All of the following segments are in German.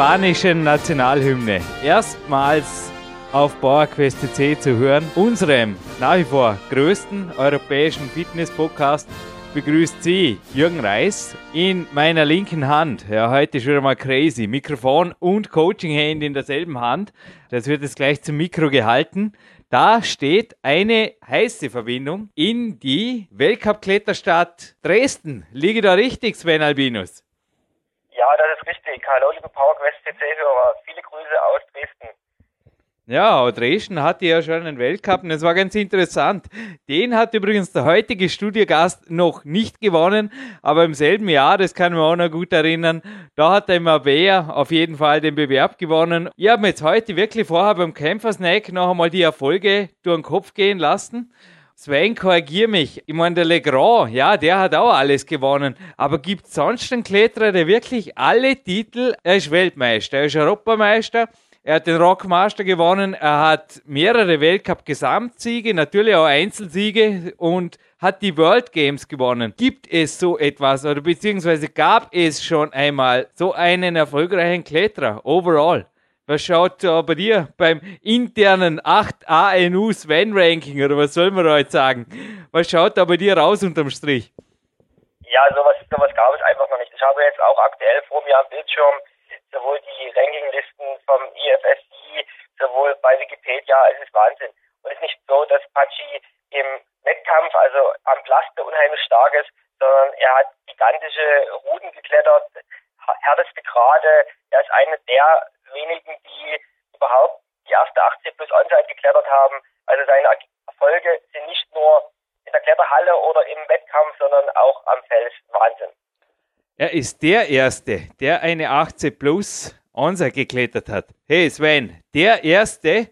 spanischen Nationalhymne erstmals auf PowerQuest C zu hören. Unserem nach wie vor größten europäischen Fitness-Podcast begrüßt Sie Jürgen Reis in meiner linken Hand. Ja, heute schon mal crazy. Mikrofon und Coaching-Hand in derselben Hand. Das wird jetzt gleich zum Mikro gehalten. Da steht eine heiße Verbindung in die Weltcup-Kletterstadt Dresden. Liege da richtig, Sven Albinus? Ja, das ist richtig. Hallo, liebe PowerQuest CC-Hörer. Viele Grüße aus Dresden. Ja, Dresden hatte ja schon einen Weltcup und es war ganz interessant. Den hat übrigens der heutige Studiogast noch nicht gewonnen, aber im selben Jahr, das kann man auch noch gut erinnern, da hat der Mabea auf jeden Fall den Bewerb gewonnen. Ich habe mir jetzt heute wirklich vorher beim Kämpfersnack noch einmal die Erfolge durch den Kopf gehen lassen. Sven, korrigier mich. Ich meine, der Legrand, ja, der hat auch alles gewonnen. Aber gibt es sonst einen Kletterer, der wirklich alle Titel, er ist Weltmeister, er ist Europameister, er hat den Rockmaster gewonnen, er hat mehrere Weltcup-Gesamtsiege, natürlich auch Einzelsiege und hat die World Games gewonnen. Gibt es so etwas oder beziehungsweise gab es schon einmal so einen erfolgreichen Kletterer overall? Was schaut da bei dir beim internen 8ANU Sven Ranking oder was soll man da jetzt sagen? Was schaut da bei dir raus unterm Strich? Ja, sowas, sowas gab es einfach noch nicht. Ich habe jetzt auch aktuell vor mir am Bildschirm sowohl die Rankinglisten vom EFSI, sowohl bei Wikipedia, es ist Wahnsinn. Und es ist nicht so, dass Pachi im Wettkampf, also am Plaste unheimlich stark ist, sondern er hat gigantische Routen geklettert, härteste Grade. Er ist einer der wenigen, die überhaupt die erste 80 plus Onside geklettert haben. Also seine Erfolge sind nicht nur in der Kletterhalle oder im Wettkampf, sondern auch am Fels. Wahnsinn. Er ist der Erste, der eine 80 plus Onside geklettert hat. Hey Sven, der Erste,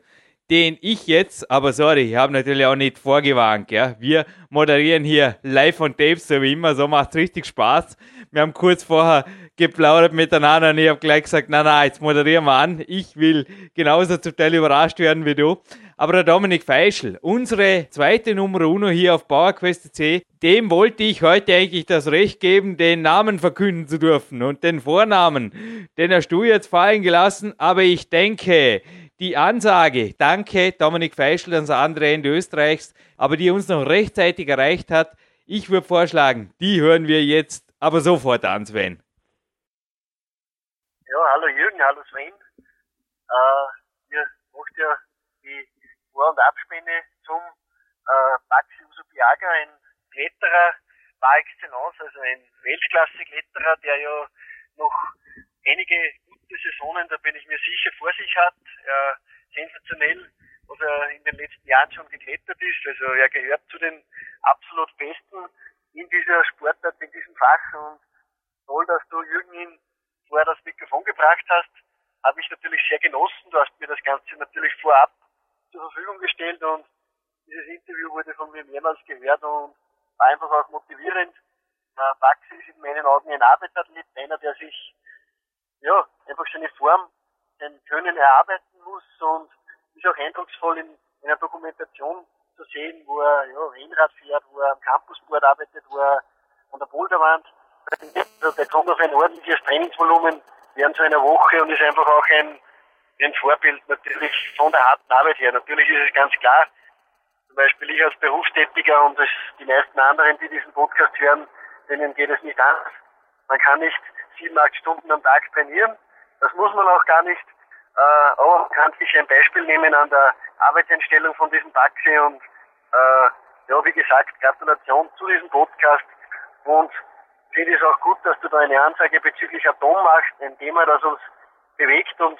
den ich jetzt, aber sorry, ich habe natürlich auch nicht vorgewarnt, ja. Wir moderieren hier live on tape, so wie immer, so macht richtig Spaß. Wir haben kurz vorher geplaudert miteinander und ich habe gleich gesagt, na na, jetzt moderieren wir an. Ich will genauso zum Teil überrascht werden wie du. Aber der Dominik Feischl, unsere zweite Nummer uno hier auf PowerQuest C, dem wollte ich heute eigentlich das Recht geben, den Namen verkünden zu dürfen und den Vornamen. Den hast du jetzt fallen gelassen, aber ich denke, die Ansage, danke Dominik Feischl ans andere Ende Österreichs, aber die uns noch rechtzeitig erreicht hat, ich würde vorschlagen, die hören wir jetzt aber sofort an, Sven. Ja, hallo Jürgen, hallo Sven. Äh, ihr macht ja die Vor- und Abspende zum äh, Baxi Usubiaga, ein Kletterer par excellence, also ein Weltklasse-Kletterer, der ja noch einige gute Saisonen, da bin ich mir sicher, vor sich hat. Äh, sensationell, was er in den letzten Jahren schon geklettert ist. Also er gehört zu den absolut Besten in dieser Sportart, in diesem Fach und toll, dass du Jürgen ihn vorher das Mikrofon gebracht hast. Habe ich natürlich sehr genossen. Du hast mir das Ganze natürlich vorab zur Verfügung gestellt und dieses Interview wurde von mir mehrmals gehört und war einfach auch motivierend. Baxi ist in meinen Augen ein Arbeitsathlet, einer, der sich ja, einfach seine Form, sein Können erarbeiten muss und ist auch eindrucksvoll in, in einer Dokumentation zu sehen, wo er ja, Rennrad fährt, wo er am Campusboard arbeitet, wo er an der Boulderwand also der kommt auf ein ordentliches Trainingsvolumen während so einer Woche und ist einfach auch ein, ein Vorbild natürlich von der harten Arbeit her. Natürlich ist es ganz klar, zum Beispiel ich als Berufstätiger und das, die meisten anderen, die diesen Podcast hören, denen geht es nicht anders. Man kann nicht sieben, acht Stunden am Tag trainieren. Das muss man auch gar nicht. Äh, man kann sich ein Beispiel nehmen an der Arbeitseinstellung von diesem Taxi und äh, ja, wie gesagt, Gratulation zu diesem Podcast und finde es auch gut, dass du da eine Ansage bezüglich Atom machst, ein Thema, das uns bewegt und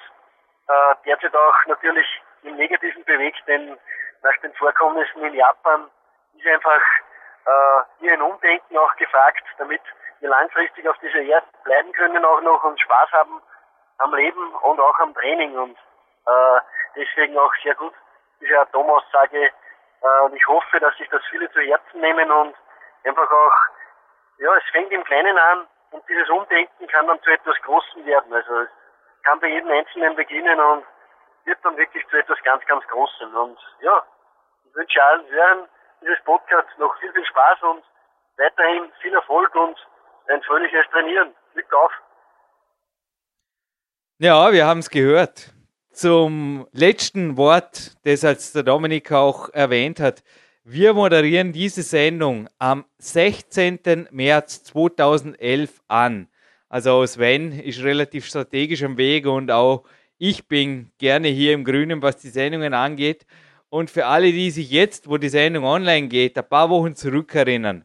äh, derzeit auch natürlich im Negativen bewegt, denn nach den Vorkommnissen in Japan ist einfach äh, hier ein Umdenken auch gefragt, damit wir langfristig auf dieser Erde bleiben können auch noch und Spaß haben am Leben und auch am Training und äh, deswegen auch sehr gut diese Atomaussage äh, und ich hoffe, dass sich das viele zu Herzen nehmen und einfach auch, ja, es fängt im Kleinen an und dieses Umdenken kann dann zu etwas Großem werden. Also es kann bei jedem Einzelnen beginnen und wird dann wirklich zu etwas ganz, ganz Großem. Und ja, ich wünsche allen Hörern dieses Podcasts noch viel, viel Spaß und weiterhin viel Erfolg und ein fröhliches Trainieren. Glück auf! Ja, wir haben es gehört. Zum letzten Wort, das als der Dominik auch erwähnt hat. Wir moderieren diese Sendung am 16. März 2011 an. Also Sven ist relativ strategisch am Weg und auch ich bin gerne hier im Grünen, was die Sendungen angeht. Und für alle, die sich jetzt, wo die Sendung online geht, ein paar Wochen zurückerinnern.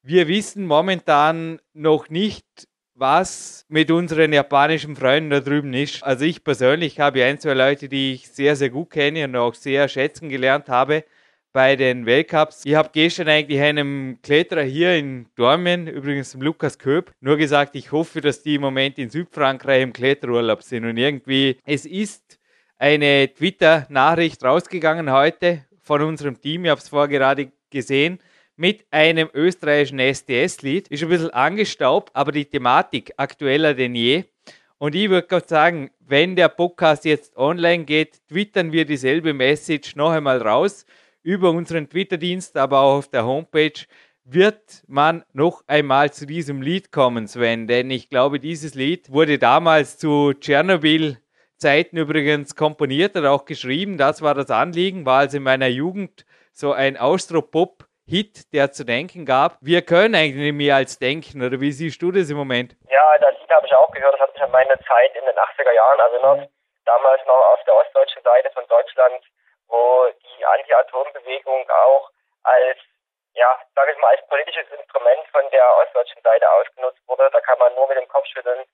Wir wissen momentan noch nicht, was mit unseren japanischen Freunden da drüben ist. Also ich persönlich habe ein, zwei Leute, die ich sehr, sehr gut kenne und auch sehr schätzen gelernt habe bei den Weltcups. Ich habe gestern eigentlich einem Kletterer hier in Dormen, übrigens dem Lukas Köp, nur gesagt, ich hoffe, dass die im Moment in Südfrankreich im Kletterurlaub sind. Und irgendwie, es ist eine Twitter-Nachricht rausgegangen heute von unserem Team, ich habe es vorher gerade gesehen, mit einem österreichischen SDS-Lied. Ist ein bisschen angestaubt, aber die Thematik aktueller denn je. Und ich würde gerade sagen, wenn der Podcast jetzt online geht, twittern wir dieselbe Message noch einmal raus über unseren Twitter-Dienst, aber auch auf der Homepage wird man noch einmal zu diesem Lied kommen, Sven. Denn ich glaube, dieses Lied wurde damals zu Tschernobyl Zeiten übrigens komponiert oder auch geschrieben. Das war das Anliegen, war also in meiner Jugend so ein Austropop-Hit, der zu denken gab. Wir können eigentlich nicht mehr als denken, oder wie siehst du das im Moment? Ja, das Lied habe ich auch gehört. Das hat mich an meine Zeit in den 80er Jahren erinnert. Damals noch auf der ostdeutschen Seite von Deutschland wo die Anti-Atom-Bewegung auch als, ja, sage ich mal, als politisches Instrument von der ostdeutschen Seite ausgenutzt wurde. Da kann man nur mit dem Kopf schütteln.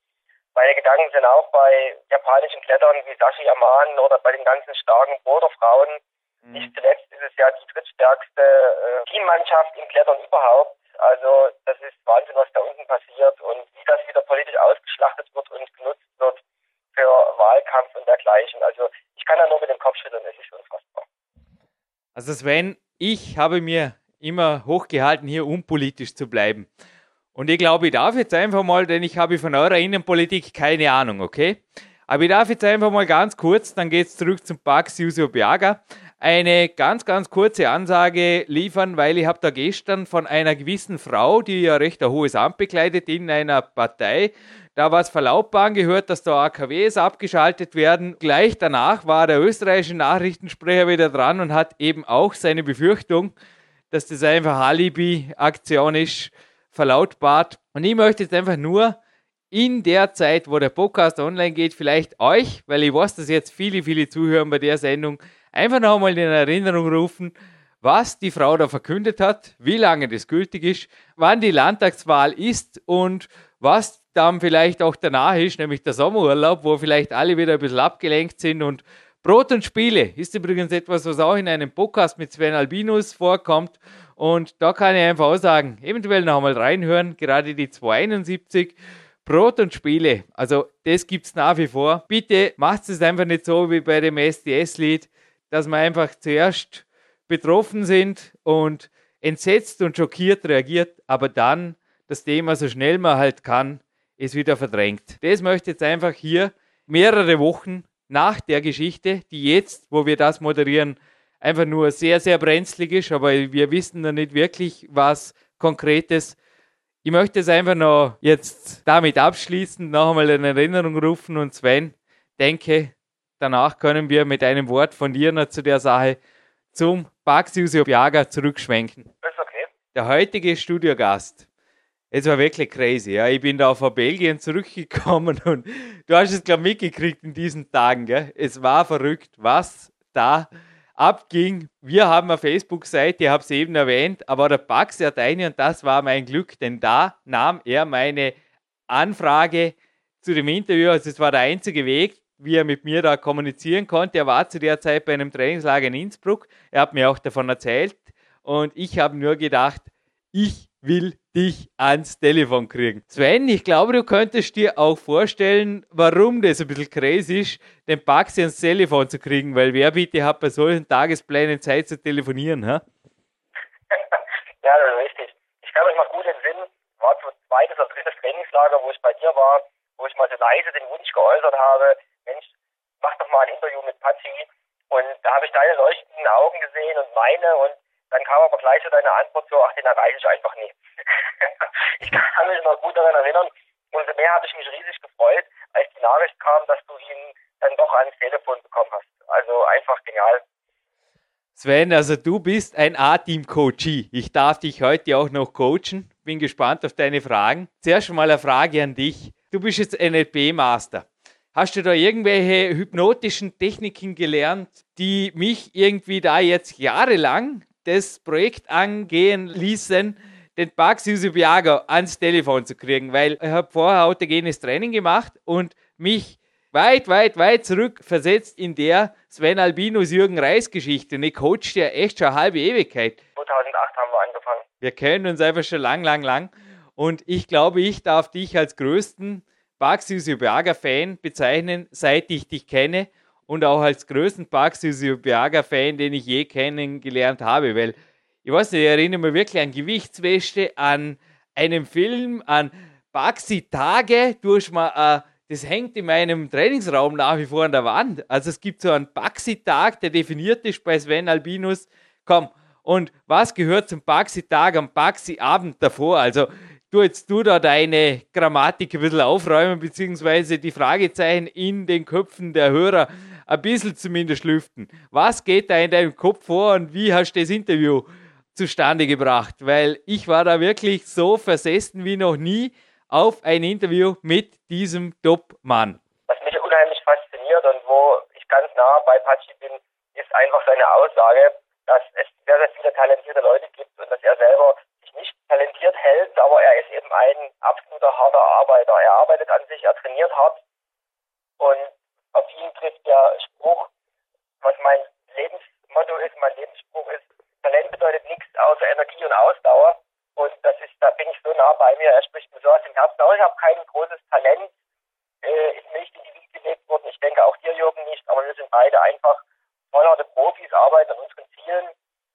Meine Gedanken sind auch bei japanischen Klettern wie Sashi Yaman oder bei den ganzen starken Boulderfrauen. Mhm. Nicht zuletzt ist es ja die drittstärkste äh, Teammannschaft im Klettern überhaupt. Also das ist Wahnsinn, was da unten passiert und wie das wieder politisch ausgeschlachtet wird und genutzt wird für Wahlkampf und dergleichen. Also ich kann da nur mit dem Kopf schütteln, es ist unfassbar. Also Sven, ich habe mir immer hochgehalten, hier unpolitisch zu bleiben. Und ich glaube, ich darf jetzt einfach mal, denn ich habe von eurer Innenpolitik keine Ahnung, okay? Aber ich darf jetzt einfach mal ganz kurz, dann geht es zurück zum Pax Jusio Biaga, eine ganz, ganz kurze Ansage liefern, weil ich habe da gestern von einer gewissen Frau, die ja recht ein hohes Amt bekleidet in einer Partei, da war es verlautbaren gehört, dass da AKWs abgeschaltet werden. Gleich danach war der österreichische Nachrichtensprecher wieder dran und hat eben auch seine Befürchtung, dass das einfach Alibi-Aktion ist, verlautbart. Und ich möchte jetzt einfach nur in der Zeit, wo der Podcast online geht, vielleicht euch, weil ich weiß, dass jetzt viele, viele zuhören bei der Sendung, einfach nochmal in Erinnerung rufen, was die Frau da verkündet hat, wie lange das gültig ist, wann die Landtagswahl ist und was dann vielleicht auch danach ist, nämlich der Sommerurlaub, wo vielleicht alle wieder ein bisschen abgelenkt sind und Brot und Spiele ist übrigens etwas, was auch in einem Podcast mit Sven Albinus vorkommt. Und da kann ich einfach auch sagen, eventuell noch einmal reinhören, gerade die 271. Brot und Spiele, also das gibt es nach wie vor. Bitte macht es einfach nicht so wie bei dem SDS-Lied, dass wir einfach zuerst betroffen sind und entsetzt und schockiert reagiert, aber dann das Thema so schnell man halt kann es wieder verdrängt. Das möchte jetzt einfach hier mehrere Wochen nach der Geschichte, die jetzt, wo wir das moderieren, einfach nur sehr, sehr brenzlig ist, aber wir wissen noch nicht wirklich was Konkretes. Ich möchte es einfach noch jetzt damit abschließen, noch einmal in Erinnerung rufen und Sven, denke, danach können wir mit einem Wort von dir noch zu der Sache zum Paxius Biaga zurückschwenken. Ist okay. Der heutige Studiogast Es war wirklich crazy. Ja. Ich bin da von Belgien zurückgekommen und du hast es, glaube ich, mitgekriegt in diesen Tagen. Gell? Es war verrückt, was da abging. Wir haben eine Facebook-Seite, ich habe es eben erwähnt, aber der Pax hat eine und das war mein Glück, denn da nahm er meine Anfrage zu dem Interview, also es war der einzige Weg, wie er mit mir da kommunizieren konnte. Er war zu der Zeit bei einem Trainingslager in Innsbruck. Er hat mir auch davon erzählt und ich habe nur gedacht, ich will dich ans Telefon kriegen. Sven, ich glaube, du könntest dir auch vorstellen, warum das ein bisschen crazy ist, den Baxi ans Telefon zu kriegen, weil wer bitte hat bei solchen Tagesplänen Zeit zu telefonieren, ha? ja, das ist richtig. Ich kann mich noch gut entsinnen, war so zweites oder drittes Trainingslager, wo ich bei dir war, wo ich mal so leise den Wunsch geäußert habe, Mensch, mach doch mal ein Interview mit Patsy. Und da habe ich deine leuchtenden Augen gesehen und meine und dann kam aber gleich so deine Antwort so, ach, den erreiche ich einfach nie. ich kann mich noch gut daran erinnern. Umso mehr habe ich mich riesig gefreut, als die Nachricht kam, dass du ihn dann doch ans Telefon bekommen hast. Also einfach genial. Sven, also du bist ein A-Team-Coach. Ich darf dich heute auch noch coachen. Bin gespannt auf deine Fragen. Zuerst mal eine Frage an dich. Du bist jetzt NLP-Master. Hast du da irgendwelche hypnotischen Techniken gelernt, die mich irgendwie da jetzt jahrelang das Projekt angehen ließen, den Bugs Biago ans Telefon zu kriegen, weil ich habe vorher autogenes Training gemacht und mich weit, weit, weit zurück versetzt in der Sven Albinus Jürgen Reis Geschichte. Und ich coach ja echt schon eine halbe Ewigkeit. 2008 haben wir angefangen. Wir kennen uns einfach schon lang, lang, lang. Und ich glaube, ich darf dich als größten Bugs Biaga Fan bezeichnen, seit ich dich kenne und auch als größten Park Biaga-Fan, den ich je kennengelernt habe, weil ich weiß nicht, ich erinnere mich wirklich an Gewichtswäsche, an einen Film, an Baxi-Tage. Du hast mal, äh, das hängt in meinem Trainingsraum nach wie vor an der Wand. Also es gibt so einen Baxi-Tag, der definiert ist bei Sven Albinus. Komm, und was gehört zum Baxi-Tag am Baxi-Abend davor? Also du jetzt du da deine Grammatik ein bisschen aufräumen, beziehungsweise die Fragezeichen in den Köpfen der Hörer ein bisschen zumindest lüften. Was geht da in deinem Kopf vor und wie hast du das Interview zustande gebracht? Weil ich war da wirklich so versessen wie noch nie auf ein Interview mit diesem Top-Mann. Was mich unheimlich fasziniert und wo ich ganz nah bei Patschi bin, ist einfach seine Aussage, dass es sehr, sehr viele talentierte Leute gibt und dass er selber sich nicht talentiert hält, aber er ist eben ein absoluter harter Arbeiter. Er arbeitet an sich, er trainiert hart und auf ihn trifft der Spruch, was mein Lebensmotto ist, mein Lebensspruch ist, Talent bedeutet nichts außer Energie und Ausdauer. Und das ist, da bin ich so nah bei mir, er spricht mir so aus dem Herzen aus. Ich habe kein großes Talent, äh, ist nicht in die Wiege gelegt worden. Ich denke auch dir, Jürgen, nicht, aber wir sind beide einfach vollharte Profis, arbeiten an unseren Zielen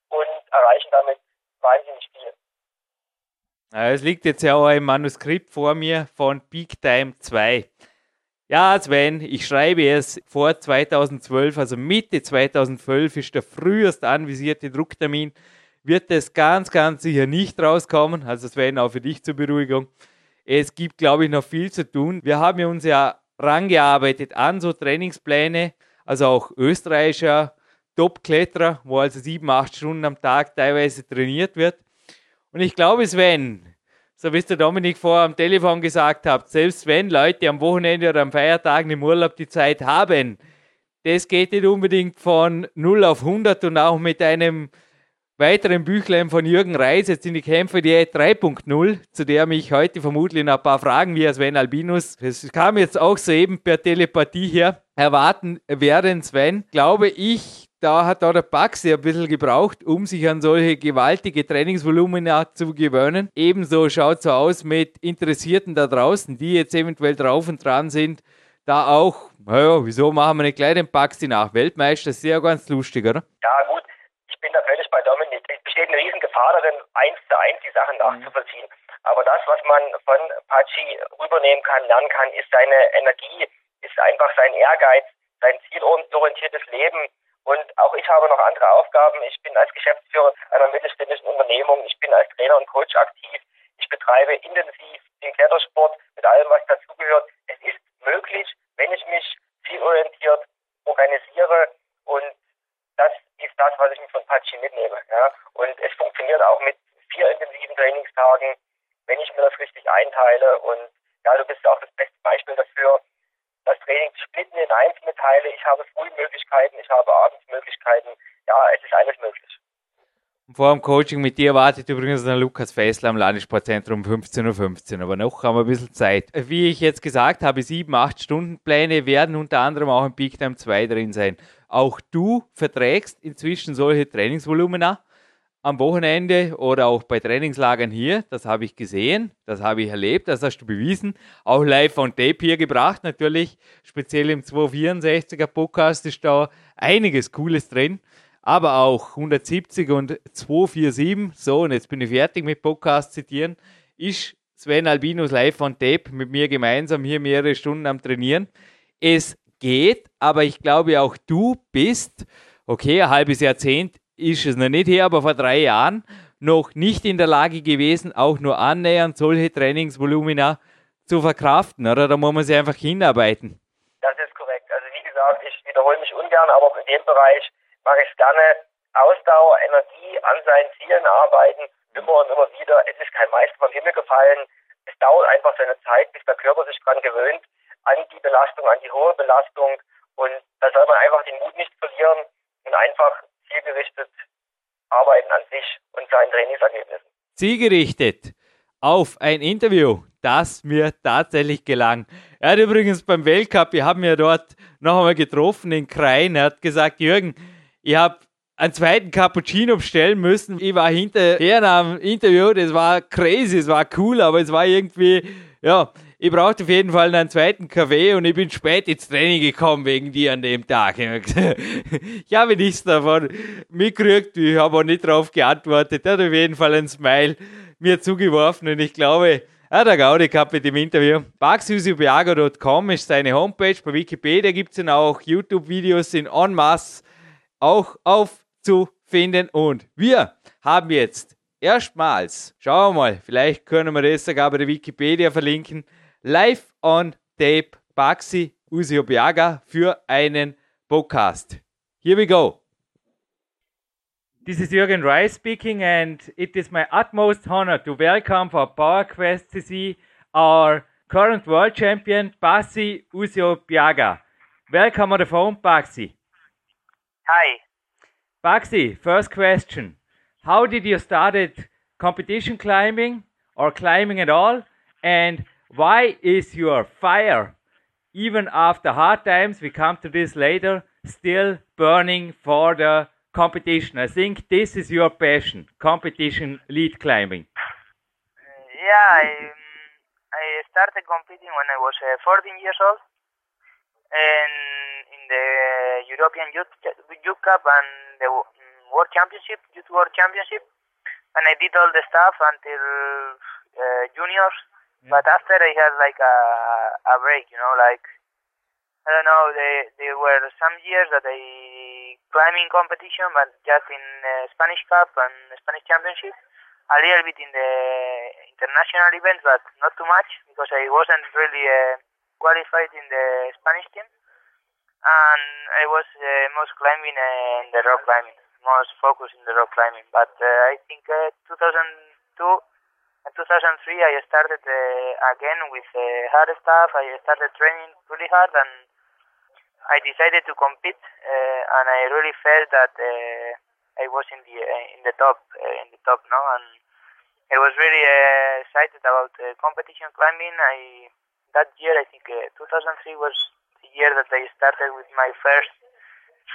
und erreichen damit wahnsinnig viel. Es liegt jetzt ja auch ein Manuskript vor mir von Peak Time 2. Ja, Sven, ich schreibe es vor 2012, also Mitte 2012 ist der frühest anvisierte Drucktermin. Wird es ganz, ganz sicher nicht rauskommen. Also Sven, auch für dich zur Beruhigung. Es gibt, glaube ich, noch viel zu tun. Wir haben uns ja rangearbeitet an so Trainingspläne, also auch österreichischer Top-Kletterer, wo also sieben, acht Stunden am Tag teilweise trainiert wird. Und ich glaube, Sven, so wie es der Dominik vorher am Telefon gesagt hat, selbst wenn Leute am Wochenende oder am Feiertagen im Urlaub die Zeit haben, das geht nicht unbedingt von 0 auf 100 und auch mit einem weiteren Büchlein von Jürgen Reis, jetzt in die Kämpfe die 3.0, zu der mich heute vermutlich noch ein paar Fragen wie Sven Albinus, es kam jetzt auch soeben per Telepathie her, erwarten werden, Sven, glaube ich, da hat auch der Baxi ein bisschen gebraucht, um sich an solche gewaltige Trainingsvolumina zu gewöhnen. Ebenso schaut es so aus mit Interessierten da draußen, die jetzt eventuell drauf und dran sind, da auch, naja, wieso machen wir nicht gleich den Baxi nach? Weltmeister ist ja ganz lustig, oder? Ja, gut, ich bin da völlig bei Dominik. Es besteht eine Riesengefahr darin, eins zu eins die Sachen mhm. nachzuvollziehen. Aber das, was man von Pachi rübernehmen kann, lernen kann, ist seine Energie, ist einfach sein Ehrgeiz, sein zielorientiertes Leben und auch ich habe noch andere Aufgaben. Ich bin als Geschäftsführer einer mittelständischen Unternehmung. Ich bin als Trainer und Coach aktiv. Ich betreibe intensiv den Klettersport mit allem, was dazugehört. Es ist möglich, wenn ich mich zielorientiert organisiere. Und das ist das, was ich mir von Pachi mitnehme. Ja. Und es funktioniert auch mit vier intensiven Trainingstagen. wenn ich mir das richtig einteile. Und ja, du bist ja auch das beste Beispiel dafür, das Training zu splitten in einzelne Teile. Ich habe Frühmöglichkeiten, ich habe Abendsmöglichkeiten. Ja, es ist alles möglich. Vor dem Coaching mit dir wartet übrigens der Lukas Fessler am Landessportzentrum um 15.15 Uhr. Aber noch haben wir ein bisschen Zeit. Wie ich jetzt gesagt habe, sieben, acht Stunden Pläne werden unter anderem auch im Peak Time 2 drin sein. Auch du verträgst inzwischen solche Trainingsvolumina am Wochenende oder auch bei Trainingslagern hier. Das habe ich gesehen, das habe ich erlebt, das hast du bewiesen. Auch live on tape hier gebracht, natürlich. Speziell im 264er Podcast ist da einiges Cooles drin. Aber auch 170 und 247, so und jetzt bin ich fertig mit Podcast zitieren, ist Sven Albinus live on tape mit mir gemeinsam hier mehrere Stunden am Trainieren. Es geht, aber ich glaube auch du bist, okay, ein halbes Jahrzehnt ist es noch nicht her, aber vor drei Jahren noch nicht in der Lage gewesen, auch nur annähernd solche Trainingsvolumina zu verkraften, oder? Da muss man sich einfach hinarbeiten. Das ist korrekt. Also wie gesagt, ich wiederhole mich ungern, aber in dem Bereich mache ich gerne Ausdauer, Energie, an seinen Zielen arbeiten, immer und immer wieder. Es ist kein Meister vom Himmel gefallen. Es dauert einfach seine Zeit, bis der Körper sich dran gewöhnt, an die Belastung, an die hohe Belastung. Und da soll man einfach den Mut nicht verlieren und einfach zielgerichtet arbeiten an sich und seinen Trainingsergebnissen. Zielgerichtet auf ein Interview, das mir tatsächlich gelang. Er hat übrigens beim Weltcup, wir haben ja dort noch einmal getroffen in Krain, er hat gesagt, Jürgen, ich habe einen zweiten Cappuccino bestellen müssen. Ich war hinterher am Interview, das war crazy, es war cool, aber es war irgendwie, ja, ich brauchte auf jeden Fall einen zweiten Kaffee und ich bin spät ins Training gekommen wegen dir an dem Tag. Ich habe nichts davon mitgekriegt, ich habe auch nicht darauf geantwortet. Er hat auf jeden Fall ein Smile mir zugeworfen und ich glaube, er hat Gaudi gehabt mit dem Interview. Baxusibiago.com ist seine Homepage. Bei Wikipedia gibt es dann auch YouTube-Videos in en masse auch aufzufinden. Und wir haben jetzt erstmals, schauen wir mal, vielleicht können wir das sogar bei der Wikipedia verlinken, live on tape Baxi Usiobiaga für einen Podcast. Here we go. This is Jürgen Reis speaking, and it is my utmost honor to welcome for PowerQuest CC our current world champion, Basi Usiobiaga. Welcome on the phone, Baxi. Hi. Baxi, first question. How did you started competition climbing or climbing at all? And why is your fire, even after hard times, we come to this later, still burning for the competition? I think this is your passion, competition lead climbing. Yeah, I, I started competing when I was uh, 14 years old. And in the European Youth, Youth Cup and the World Championship, Youth World Championship. And I did all the stuff until uh, juniors. Yeah. But after I had like a, a break, you know, like, I don't know, they, there were some years that I climbing competition, but just in uh, Spanish Cup and Spanish Championship. A little bit in the international events, but not too much because I wasn't really uh, qualified in the Spanish team. And I was uh, most climbing uh, in the rock climbing, most focused in the rock climbing. But uh, I think uh, 2002 and 2003 I started uh, again with uh, hard stuff. I started training really hard and I decided to compete. Uh, and I really felt that uh, I was in the uh, in the top uh, in the top now, and I was really excited about competition climbing. I that year I think uh, 2003 was the year that I started with my first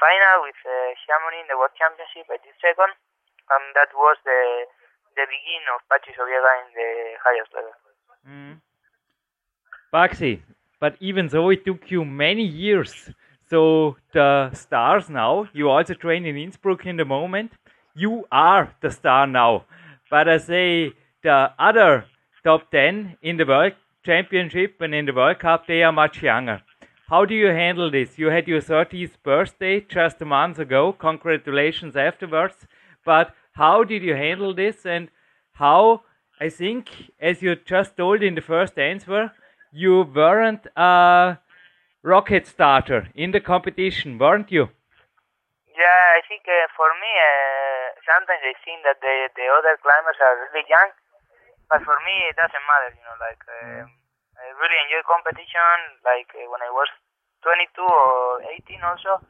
final with Chamonix in the World Championship. I did second, and that was the the beginning of Pachi Sobiega in the highest level. Mm. Baxi, but even though it took you many years, so the stars now, you also train in Innsbruck in the moment, you are the star now. But I say the other top 10 in the World Championship and in the World Cup, they are much younger. How do you handle this? You had your 30th birthday just a month ago. Congratulations afterwards. But how did you handle this? And how, I think, as you just told in the first answer, you weren't a rocket starter in the competition, weren't you? Yeah, I think uh, for me, uh, sometimes I think that the, the other climbers are really young. but for me it doesn't matter. You know, like um, I really enjoy competition. Like uh, when I was 22 or 18 also,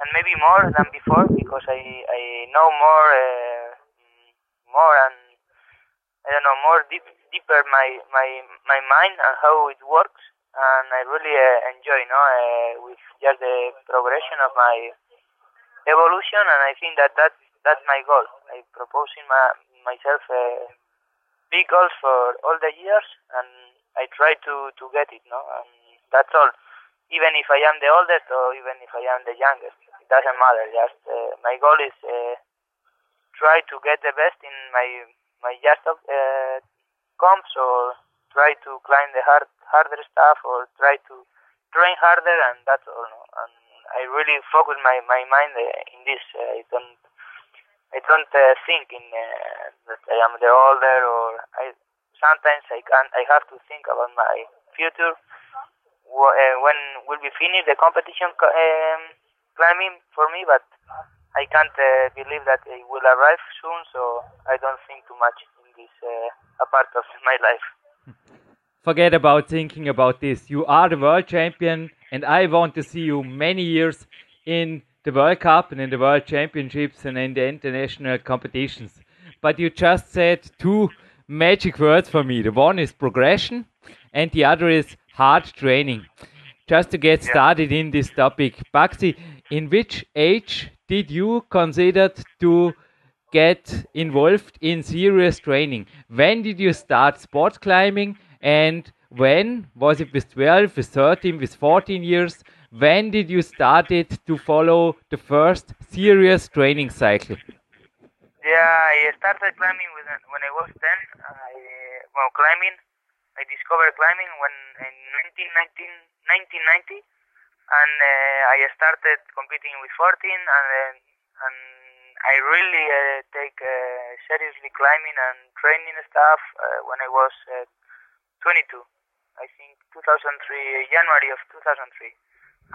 and maybe more than before because I I know more uh, more and I don't know more deep deeper my my my mind and how it works, and I really uh, enjoy, you know, uh, with just the progression of my evolution, and I think that that that's my goal. I proposing my myself uh, big goals for all the years, and I try to to get it, no, and that's all. Even if I am the oldest or even if I am the youngest, it doesn't matter. Just uh, my goal is uh, try to get the best in my my just uh, comps or try to climb the hard harder stuff or try to train harder, and that's all. And I really focus my my mind uh, in this. I don't I don't uh, think in uh, that I am the older or I sometimes I can I have to think about my future uh, when will be finished the competition um, climbing for me but I can't uh, believe that it will arrive soon so I don't think too much in this uh, a part of my life Forget about thinking about this. You are the world champion, and I want to see you many years in the World Cup and in the World Championships and in the international competitions. But you just said two magic words for me. The one is progression, and the other is hard training. Just to get started in this topic, Baxi, in which age did you consider to get involved in serious training? When did you start sport climbing? And when was it with 12, with 13, with 14 years? When did you started to follow the first serious training cycle? Yeah, I started climbing when, when I was 10. I, well, climbing, I discovered climbing when in 1990, 1990 and uh, I started competing with 14 and uh, and I really uh, take uh, seriously climbing and training stuff uh, when I was uh, 22. I think 2003, January of 2003,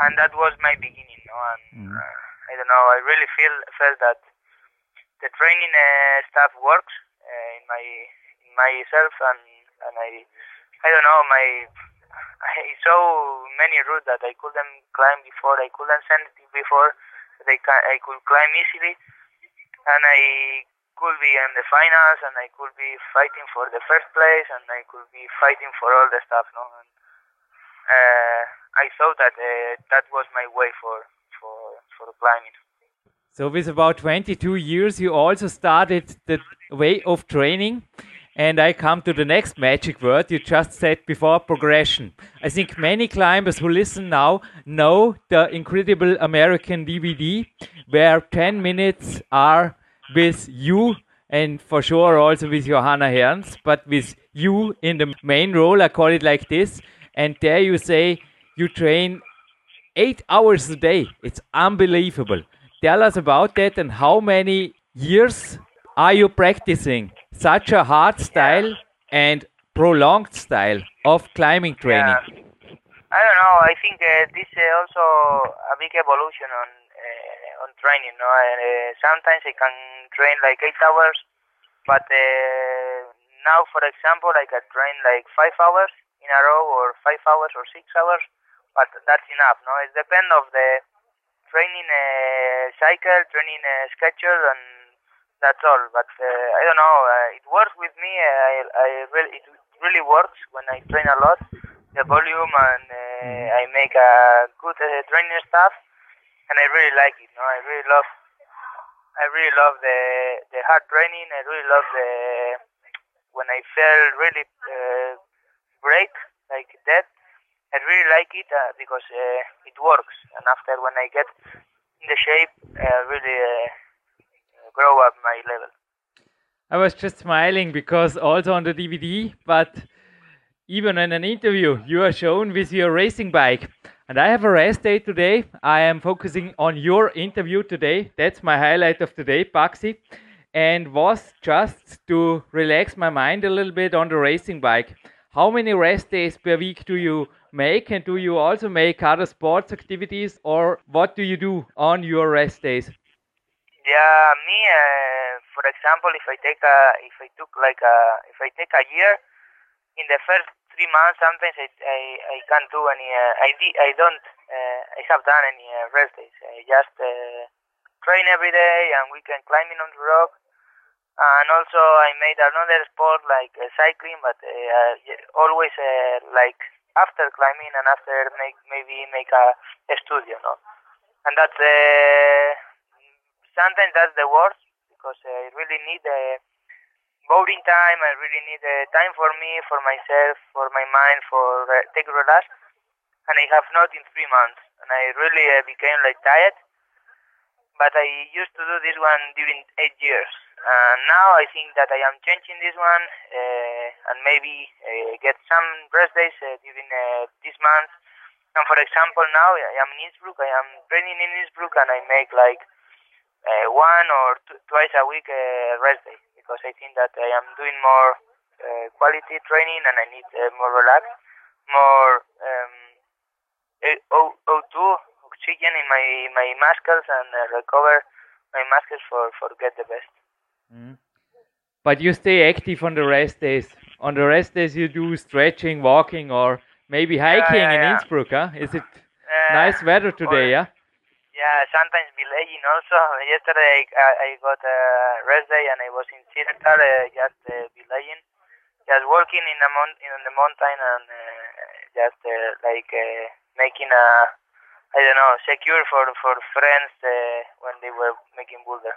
and that was my beginning. No? And uh, I don't know, I really feel felt that the training uh, stuff works uh, in my in myself, and and I I don't know my I saw many routes that I couldn't climb before. I couldn't send it before. That I I could climb easily, and I could be in the finals, and I could be fighting for the first place, and I could be fighting for all the stuff. No, and uh, I thought that uh, that was my way for for for climbing. So, with about 22 years, you also started the way of training. And I come to the next magic word you just said before progression. I think many climbers who listen now know the incredible American DVD where 10 minutes are with you and for sure also with Johanna Herns, but with you in the main role. I call it like this. And there you say you train eight hours a day. It's unbelievable. Tell us about that and how many years are you practicing such a hard style and prolonged style of climbing training? Yeah. I don't know. I think uh, this is also a big evolution on uh, on training. No, uh, sometimes I can train like eight hours, but uh, now, for example, I can train like five hours in a row, or five hours, or six hours. But that's enough. No, it depends of the training uh, cycle, training uh, schedule, and that's all. But uh, I don't know. Uh, it works with me. I, I really, it really works when I train a lot. The volume and uh, I make a good uh, training stuff, and I really like it. No, I really love. I really love the the hard training. I really love the when I feel really uh, great like that. I really like it uh, because uh, it works, and after when I get in the shape, uh, really grow up my level. I was just smiling because also on the DVD, but even in an interview, you are shown with your racing bike. And I have a rest day today. I am focusing on your interview today. That's my highlight of today, Baxi. And was just to relax my mind a little bit on the racing bike. How many rest days per week do you make? And do you also make other sports activities? Or what do you do on your rest days? Yeah, me, uh, for example, if I take a, if I took like a, if I take a year, in the first three months, sometimes I, I, I can't do any, uh, I, di- I don't, uh, I have done any uh, rest days. I just uh, train every day and weekend climbing on the rock. And also I made another sport like uh, cycling, but uh, y- always uh, like after climbing and after make maybe make a, a studio, no? And that's uh, sometimes that's the worst because I really need uh, boating time. I really need uh, time for me, for myself, for my mind, for uh, take relax. And I have not in three months, and I really uh, became like tired. But I used to do this one during eight years. And now I think that I am changing this one uh, and maybe uh, get some rest days uh, during uh, this month. And for example, now I am in Innsbruck. I am training in Innsbruck, and I make like uh, one or t- twice a week uh, rest day because I think that I am doing more uh, quality training and I need uh, more relax, more um, O- O2 oxygen in my my muscles and uh, recover my muscles for for get the best. Mm. But you stay active on the rest days. On the rest days, you do stretching, walking, or maybe hiking yeah, in yeah. Innsbruck. Huh? Is it Uh, nice weather today? Yeah. Yeah, sometimes belaying also. Yesterday I, I got a rest day and I was in Seattle uh, just uh, just walking in the mon- in the mountain and uh, just uh, like uh, making a I don't know secure for for friends uh, when they were making boulder.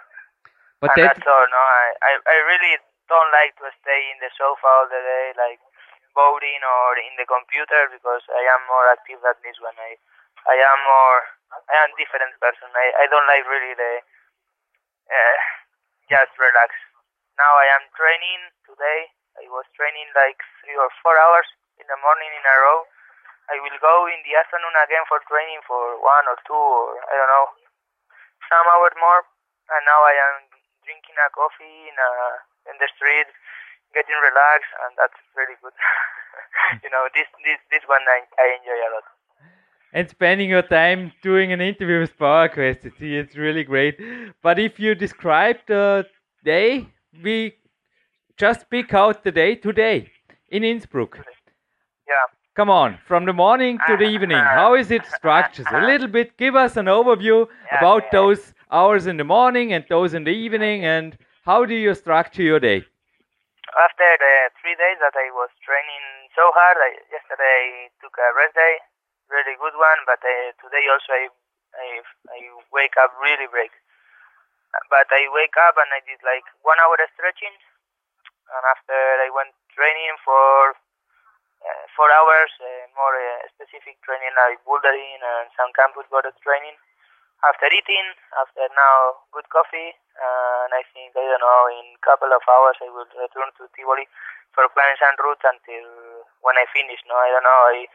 But and that that's all. No, I, I I really don't like to stay in the sofa all the day like boating or in the computer because I am more active at this when I I am more I am different person. I, I don't like really the uh, just relax. Now I am training today. I was training like three or four hours in the morning in a row. I will go in the afternoon again for training for one or two or I don't know some hours more. And now I am drinking a coffee in a, in the street, getting relaxed, and that's really good. you know, this this this one I, I enjoy a lot. And spending your time doing an interview with PowerQuest. It's, it's really great. But if you describe the day, we just pick out the day today in Innsbruck. Yeah. Come on, from the morning to the evening, how is it structured? A little bit, give us an overview Yeah, about yeah. those hours in the morning and those in the evening, and how do you structure your day? After the three days that I was training so hard, I, yesterday I took a rest day, really good one. But uh, today also I, I I wake up really break. But I wake up and I did like one hour stretching, and after I went training for uh, four hours, uh, more uh, specific training like bouldering and some campus border training. After eating, after now good coffee, and I think I don't know in couple of hours I will return to Tivoli for climbing some routes until when I finish. No, I don't know. I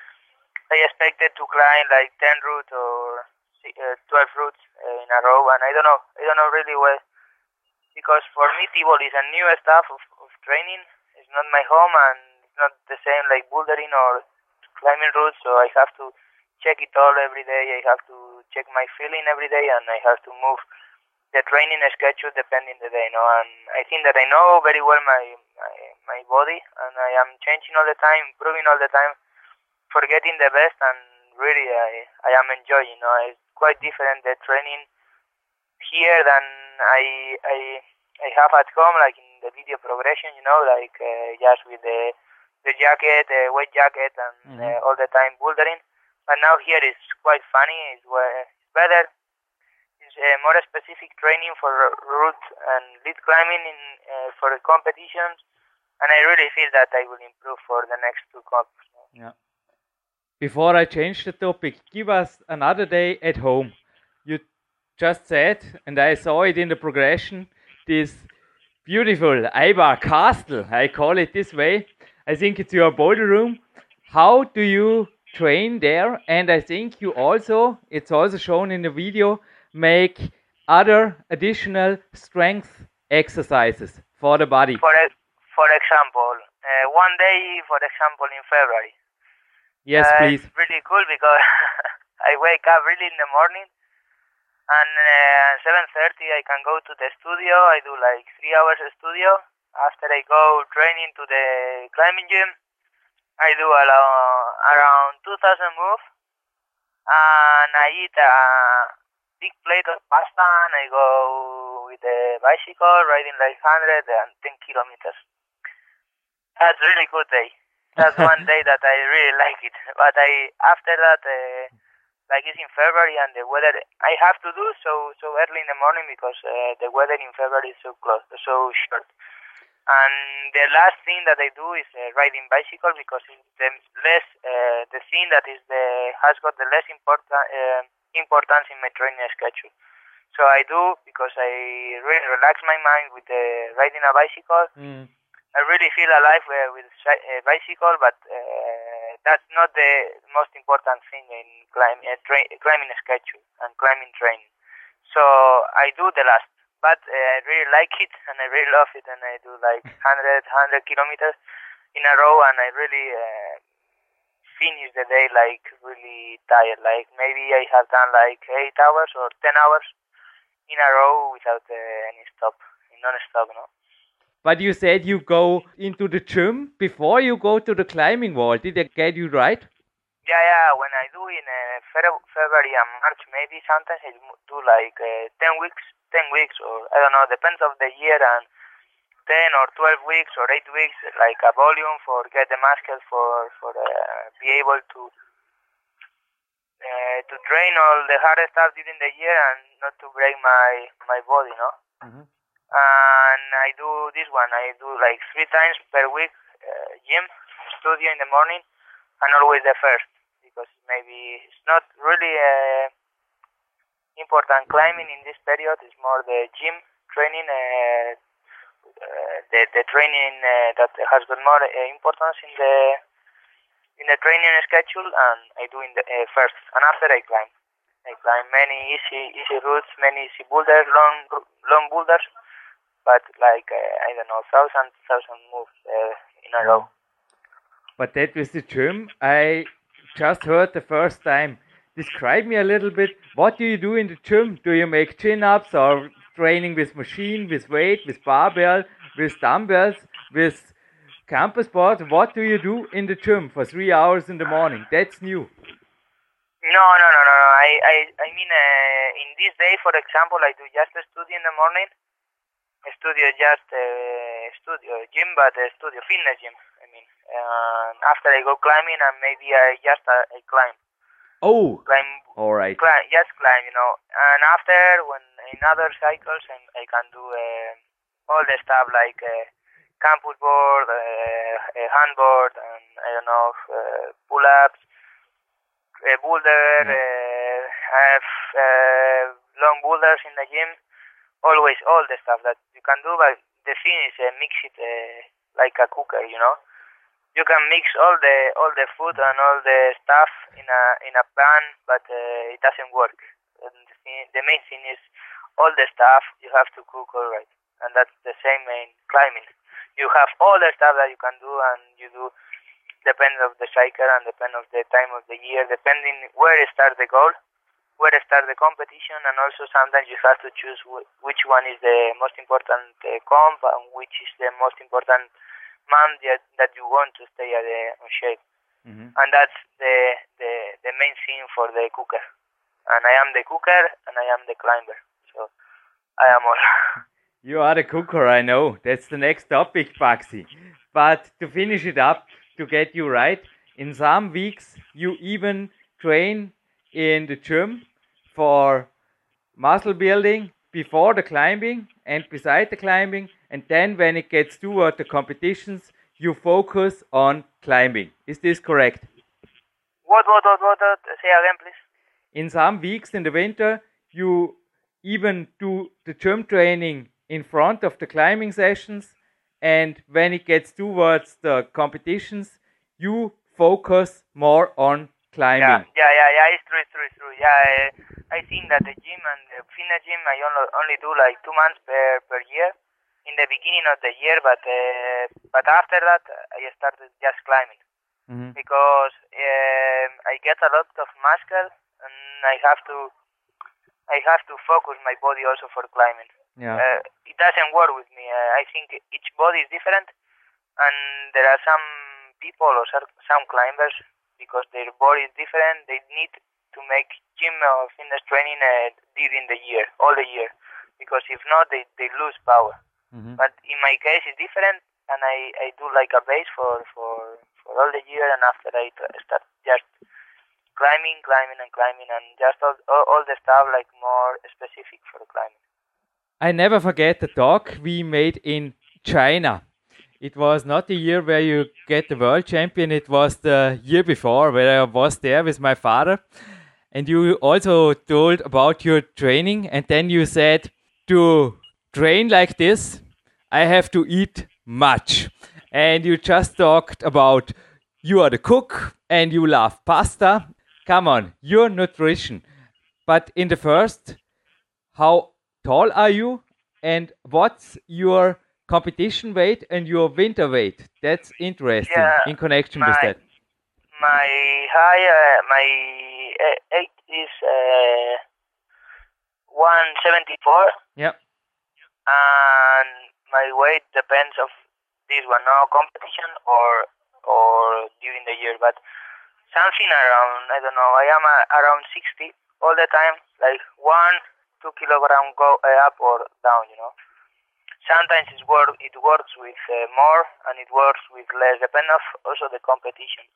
I expected to climb like ten routes or uh, twelve routes uh, in a row, and I don't know. I don't know really well because for me Tivoli is a new stuff of, of training. It's not my home and it's not the same like bouldering or climbing routes. So I have to check it all every day. I have to check my feeling every day, and I have to move the training schedule depending the day. No, and I think that I know very well my my, my body, and I am changing all the time, improving all the time, for getting the best. And really, I I am enjoying. You know, it's quite different the training here than I I I have at home, like in the video progression. You know, like uh, just with the the jacket, the weight jacket, and Mhm. uh, all the time bouldering. But now here it's quite funny. It's, it's better. It's uh, more specific training for route and lead climbing in uh, for the competitions, and I really feel that I will improve for the next two comps. Before I change the topic, give us another day at home. You just said, and I saw it in the progression, this beautiful Eibar Castle, I call it this way. I think it's your boulder room. How do you train there? And I think you also, it's also shown in the video, make other additional strength exercises for the body. For for example, uh, one day, for example, in February, Yes, Uh, please. It's really cool because I wake up really in the morning and uh, 7.30 I can go to the studio. I do like three hours of studio. After I go training to the climbing gym, I do around 2,000 moves. And I eat a big plate of pasta and I go with the bicycle riding like 110 kilometers. That's really good day. That's one day that I really like it. But I after that, uh, like it's in February and the weather, I have to do so so early in the morning because uh, the weather in February is so close, so short. And the last thing that I do is uh, riding bicycle because it's the less uh, the thing that is the has got the less important uh, importance in my training schedule. So I do because I really relax my mind with uh, riding a bicycle. Mm. I really feel alive uh, with si- uh, bicycle, but uh, that's not the most important thing in climb, uh, tra- climbing schedule and climbing training. So I do the last, but uh, I really like it and I really love it, and I do like 100, 100 kilometers in a row, and I really uh, finish the day like really tired. Like maybe I have done like eight hours or 10 hours in a row without uh, any stop, non-stop, no. But you said you go into the gym before you go to the climbing wall. Did I get you right? Yeah, yeah. When I do in uh, February and March, maybe sometimes I do like uh, ten weeks, ten weeks, or I don't know, depends of the year, and ten or twelve weeks or eight weeks, like a volume for get the muscle for for uh, be able to uh, to train all the hard stuff during the year and not to break my my body, no. Mhm. And I do this one. I do like three times per week uh, gym studio in the morning and always the first because maybe it's not really uh, important climbing in this period. It's more the gym training, uh, uh, the the training uh, that has got more uh, importance in the in the training schedule, and I do in the uh, first and after I climb. I climb many easy easy routes, many easy boulders, long long boulders, but like uh, I don't know, thousand thousand moves uh, in a row. But that was the gym I just heard the first time. Describe me a little bit. What do you do in the gym? Do you make chin ups or training with machine, with weight, with barbell, with dumbbells, with campus board? What do you do in the gym for three hours in the morning? That's new. No, no, no, no, no. I, I, I mean, uh, in this day, for example, I do just a studio in the morning. A studio, just uh, studio gym, but a studio fitness gym. I mean, uh, after I go climbing, and maybe I just uh, I climb, Oh, climb, all right. climb, just climb, you know. And after, when in other cycles, I, I can do uh, all the stuff like uh, campus board, uh, a handboard, and I don't know, uh, pull-ups, a boulder, uh, have uh, long boulders in the gym. Always all the stuff that you can do, but the thing is uh, mix it uh, like a cooker, you know. You can mix all the all the food and all the stuff in a in a pan, but uh, it doesn't work. And the, thing, the main thing is all the stuff you have to cook all right, and that's the same in climbing. You have all the stuff that you can do, and you do depends of the cycle and depend of the time of the year, depending where you start the goal, where to start the competition, and also sometimes you have to choose which one is the most important uh, comp and which is the most important month that, that you want to stay at the on shape. Mhm. And that's the, the the main thing for the cooker. And I am the cooker and I am the climber. So I am all. You are the cooker, I know. That's the next topic, Baxi. But to finish it up, to get you right, in some weeks you even train in the gym for muscle building before the climbing and beside the climbing, and then when it gets toward the competitions, you focus on climbing. Is this correct? what, what, what, what, what? Say again, please. in some weeks in the winter, you even do the gym training in front of the climbing sessions, and when it gets towards the competitions, you focus more on climbing. Yeah, yeah, yeah, yeah. It's true, it's true, it's true. Yeah, I, I think that the gym and the fitness gym I only only do like two months per per year in the beginning of the year, but uh, but after that I started just climbing Mhm. because um, I get a lot of muscle and I have to I have to focus my body also for climbing. Yeah. Uh, it doesn't work with me. Uh, I think each body is different, and there are some people or some climbers because their body is different. They need to make gym or fitness training uh, during the year, all the year, because if not, they, they lose power. Mhm. But in my case, it's different, and I, I do like a base for, for, for all the year, and after I start just climbing, climbing, and climbing, and just all, all, all the stuff like more specific for climbing. I never forget the talk we made in China. It was not the year where you get the world champion, it was the year before where I was there with my father. And you also told about your training, and then you said, To train like this, I have to eat much. And you just talked about you are the cook and you love pasta. Come on, your nutrition. But in the first, how tall are you and what's your competition weight and your winter weight that's interesting Yeah, in connection with that My high, uh, my height is uh, 174, yeah and my weight depends of this one, no competition or or during the year, but something around I don't know. I am uh, around 60 all the time, like one two kilogram go uh, up or down, you know. Sometimes it work it works with uh, more and it works with less, depend of also the competition,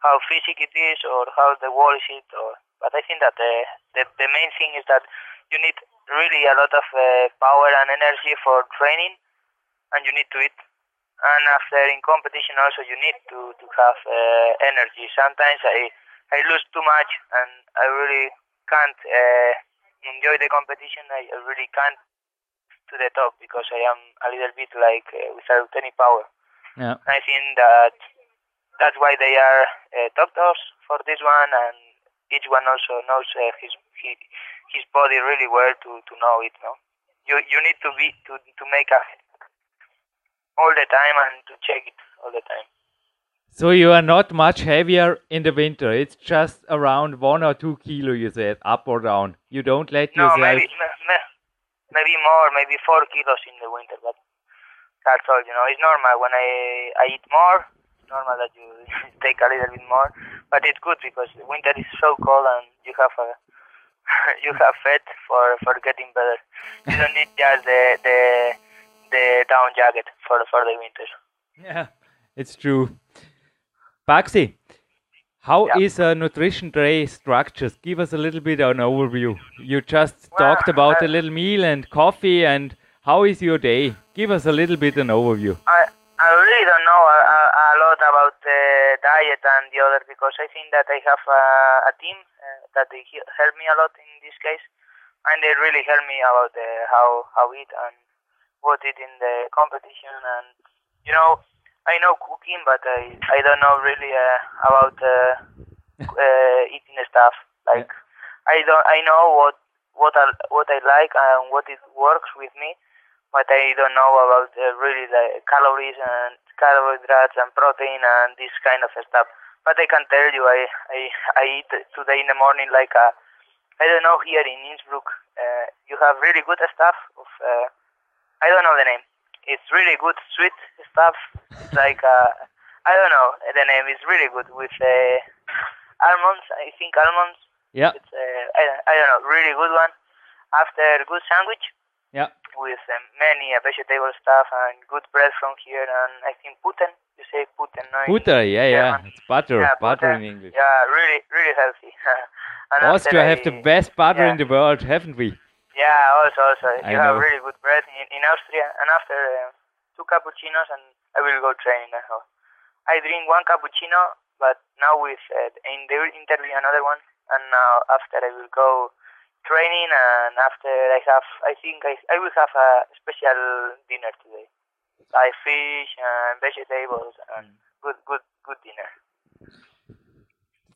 how physic it is or how the wall is it. Or but I think that the the, the main thing is that you need really a lot of uh, power and energy for training, and you need to eat. And after in competition also you need to to have uh, energy. Sometimes I I lose too much and I really can't uh, enjoy the competition. I, I really can't to the top because I am a little bit like uh, without any power. yeah I think that that's why they are uh, doctors for this one, and each one also knows uh, his he, his body really well to, to know it. No, you you need to be to to make a all the time and to check it all the time. so you are not much heavier in the winter it's just around one or two kilo you said up or down you don't let No, yourself maybe ma- ma- maybe more, maybe four kilos in the winter, but that's all. You know, it's normal when I I eat more. Normal that you take a little bit more, but it's good because winter is so cold and you have a you have fat for for getting better. You don't need just the the the down jacket for for the winter. Yeah, it's true. Baxi, how is Yeah. a nutrition tray structured? Give us a little bit of an overview. You just Well, talked about uh, a little meal and coffee, and how is your day? Give us a little bit an overview. I I really don't know the diet and the other because I think that I have a, a team uh, that they he- help me a lot in this case, and they really help me about the, how how eat and what eat in the competition. And you know I know cooking but I I don't know really uh, about uh, uh, eating stuff. Like I don't I know what what I what I like and what it works with me but I don't know about uh, really the calories and carbohydrates and protein and this kind of stuff. But I can tell you, I I, I eat today in the morning like a, I don't know here in Innsbruck, uh, you have really good stuff of, uh, I don't know the name. It's really good sweet stuff, It's like uh, I don't know the name. It's really good with uh, almonds. I think almonds. Yeah, It's uh, I, I don't know, really good one. After good sandwich yeah, with um, many uh, vegetable stuff and good bread from here and I think puten. You say puten, no? in butter. Yeah, yeah, it's butter. Yeah, butter in English. Yeah, really, really healthy. Austria have the best butter yeah. in the world, haven't we? Yeah, also, also, I you have know. really good bread in, in Austria. And after uh, two cappuccinos, and I will go training well. I drink one cappuccino, but now with uh, in the interview another one, and now after I will go training, and after I have, I think I, I will have a special dinner today, like fish and vegetables and good, good, good dinner.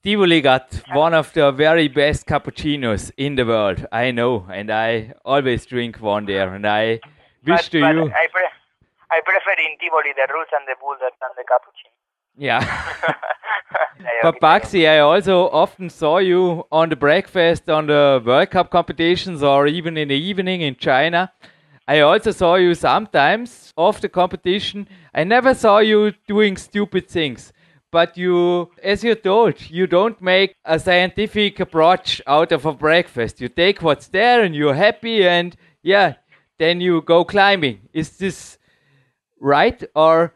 Tivoli got one of the very best cappuccinos in the world. I know, and I always drink one there. And I wish but, to but you, I, pre- I prefer in Tivoli the rules and the bulldog than the cappuccino. Yeah. but Baxi, I also often saw you on the breakfast on the World Cup competitions or even in the evening in China. I also saw you sometimes off the competition. I never saw you doing stupid things. But you, as you told, you don't make a scientific approach out of a breakfast. You take what's there and you're happy, and yeah, then you go climbing. Is this right? Or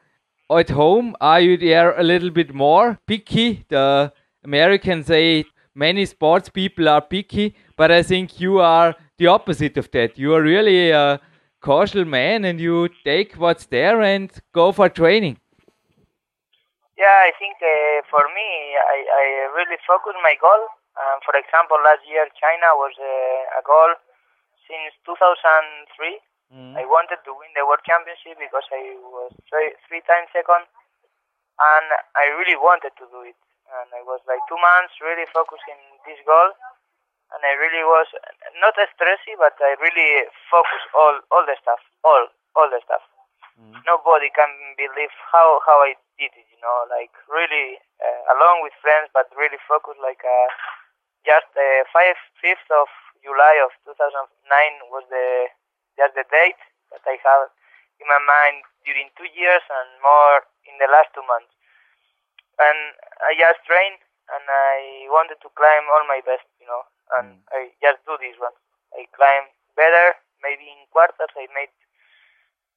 at home, are you there a little bit more picky? The Americans say many sports people are picky, but I think you are the opposite of that. You are really a cautious man and you take what's there and go for training. Yeah, I think uh, for me, I, I really focus my goal. Um, for example, last year China was uh, a goal since 2003 Mm. I wanted to win the World Championship because I was three, three times second, and I really wanted to do it. And I was like two months really focusing this goal, and I really was not stressy, but I really focused all all the stuff, all all the stuff. Mm. Nobody can believe how how I did it. You know, like really uh, along with friends, but really focused. Like uh, just uh, five fifth of July of 2009 was the just the date that I have in my mind during two years and more in the last two months. And I just trained and I wanted to climb all my best, you know, and mm. I just do this one. I climb better, maybe in quarters I made